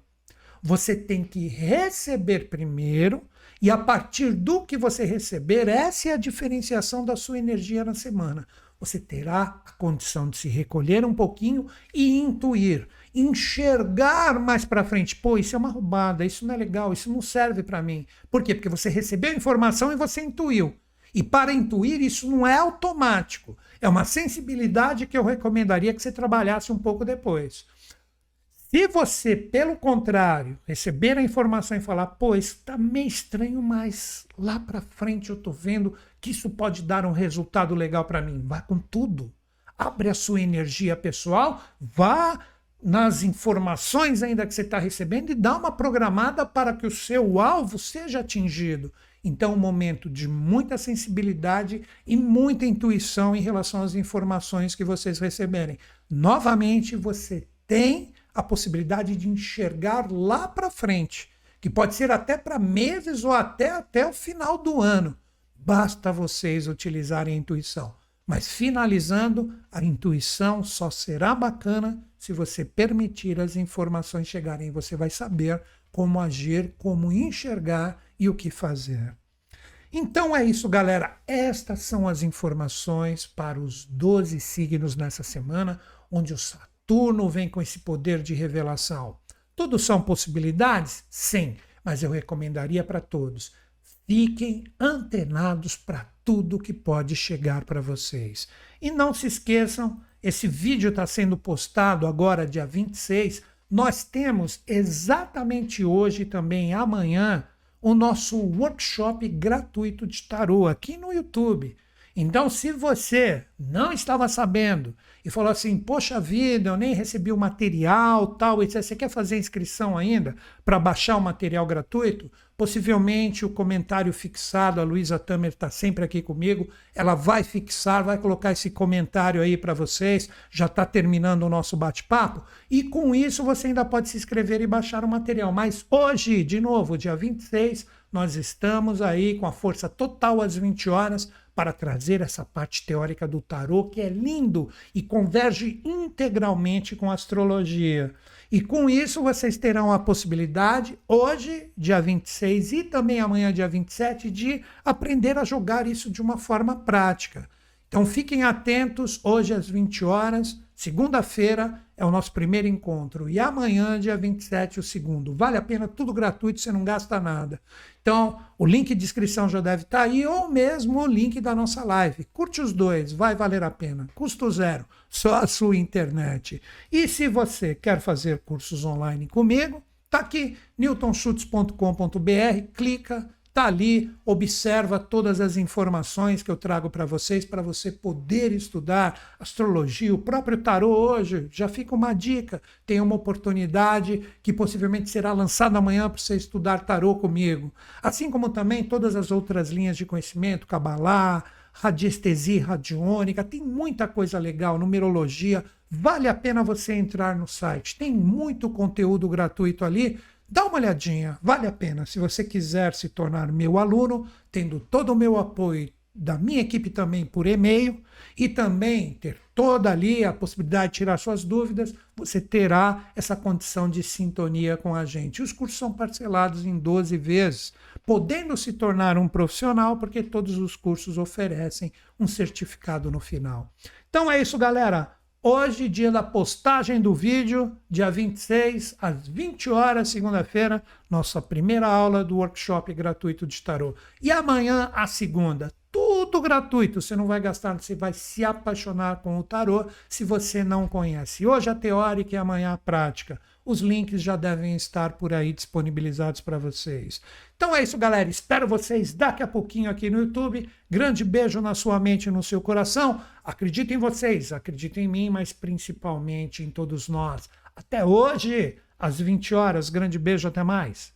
Você tem que receber primeiro e a partir do que você receber, essa é a diferenciação da sua energia na semana. Você terá a condição de se recolher um pouquinho e intuir, enxergar mais para frente. Pô, isso é uma roubada, isso não é legal, isso não serve para mim. Por quê? Porque você recebeu a informação e você intuiu. E para intuir, isso não é automático. É uma sensibilidade que eu recomendaria que você trabalhasse um pouco depois. Se você, pelo contrário, receber a informação e falar, pô, isso está meio estranho, mas lá para frente eu estou vendo que isso pode dar um resultado legal para mim. Vá com tudo. Abre a sua energia pessoal, vá nas informações ainda que você está recebendo e dá uma programada para que o seu alvo seja atingido. Então, um momento de muita sensibilidade e muita intuição em relação às informações que vocês receberem. Novamente, você tem a possibilidade de enxergar lá para frente, que pode ser até para meses ou até até o final do ano. Basta vocês utilizarem a intuição. Mas finalizando, a intuição só será bacana se você permitir as informações chegarem. Você vai saber como agir, como enxergar e o que fazer. Então é isso, galera. Estas são as informações para os 12 signos nessa semana, onde o Saturno vem com esse poder de revelação. Tudo são possibilidades? Sim, mas eu recomendaria para todos. Fiquem antenados para tudo que pode chegar para vocês. E não se esqueçam, esse vídeo está sendo postado agora, dia 26. Nós temos exatamente hoje também amanhã o nosso workshop gratuito de tarô aqui no YouTube. Então, se você não estava sabendo e falou assim, poxa vida, eu nem recebi o material, tal, etc. Você quer fazer inscrição ainda para baixar o material gratuito? Possivelmente o comentário fixado, a Luísa Tamer está sempre aqui comigo, ela vai fixar, vai colocar esse comentário aí para vocês, já está terminando o nosso bate-papo, e com isso você ainda pode se inscrever e baixar o material. Mas hoje, de novo, dia 26, nós estamos aí com a força total às 20 horas para trazer essa parte teórica do tarô que é lindo e converge integralmente com a astrologia. E com isso vocês terão a possibilidade, hoje, dia 26 e também amanhã, dia 27, de aprender a jogar isso de uma forma prática. Então fiquem atentos, hoje às 20 horas, segunda-feira é o nosso primeiro encontro e amanhã, dia 27, o segundo. Vale a pena, tudo gratuito, você não gasta nada. Então, o link de inscrição já deve estar aí ou mesmo o link da nossa live. Curte os dois, vai valer a pena. Custo zero, só a sua internet. E se você quer fazer cursos online comigo, tá aqui newtonschutz.com.br, clica Está ali, observa todas as informações que eu trago para vocês, para você poder estudar astrologia, o próprio tarô hoje. Já fica uma dica: tem uma oportunidade que possivelmente será lançada amanhã para você estudar tarô comigo. Assim como também todas as outras linhas de conhecimento, Kabbalah, radiestesia radiônica, tem muita coisa legal, numerologia. Vale a pena você entrar no site. Tem muito conteúdo gratuito ali Dá uma olhadinha, vale a pena. Se você quiser se tornar meu aluno, tendo todo o meu apoio da minha equipe também por e-mail e também ter toda ali a possibilidade de tirar suas dúvidas, você terá essa condição de sintonia com a gente. Os cursos são parcelados em 12 vezes, podendo se tornar um profissional, porque todos os cursos oferecem um certificado no final. Então é isso, galera. Hoje, dia da postagem do vídeo, dia 26, às 20 horas, segunda-feira, nossa primeira aula do workshop gratuito de tarô. E amanhã, a segunda, tudo gratuito. Você não vai gastar, você vai se apaixonar com o tarô se você não conhece. Hoje a teórica e amanhã a prática. Os links já devem estar por aí disponibilizados para vocês. Então é isso, galera. Espero vocês daqui a pouquinho aqui no YouTube. Grande beijo na sua mente e no seu coração. Acredito em vocês, acredito em mim, mas principalmente em todos nós. Até hoje, às 20 horas. Grande beijo, até mais.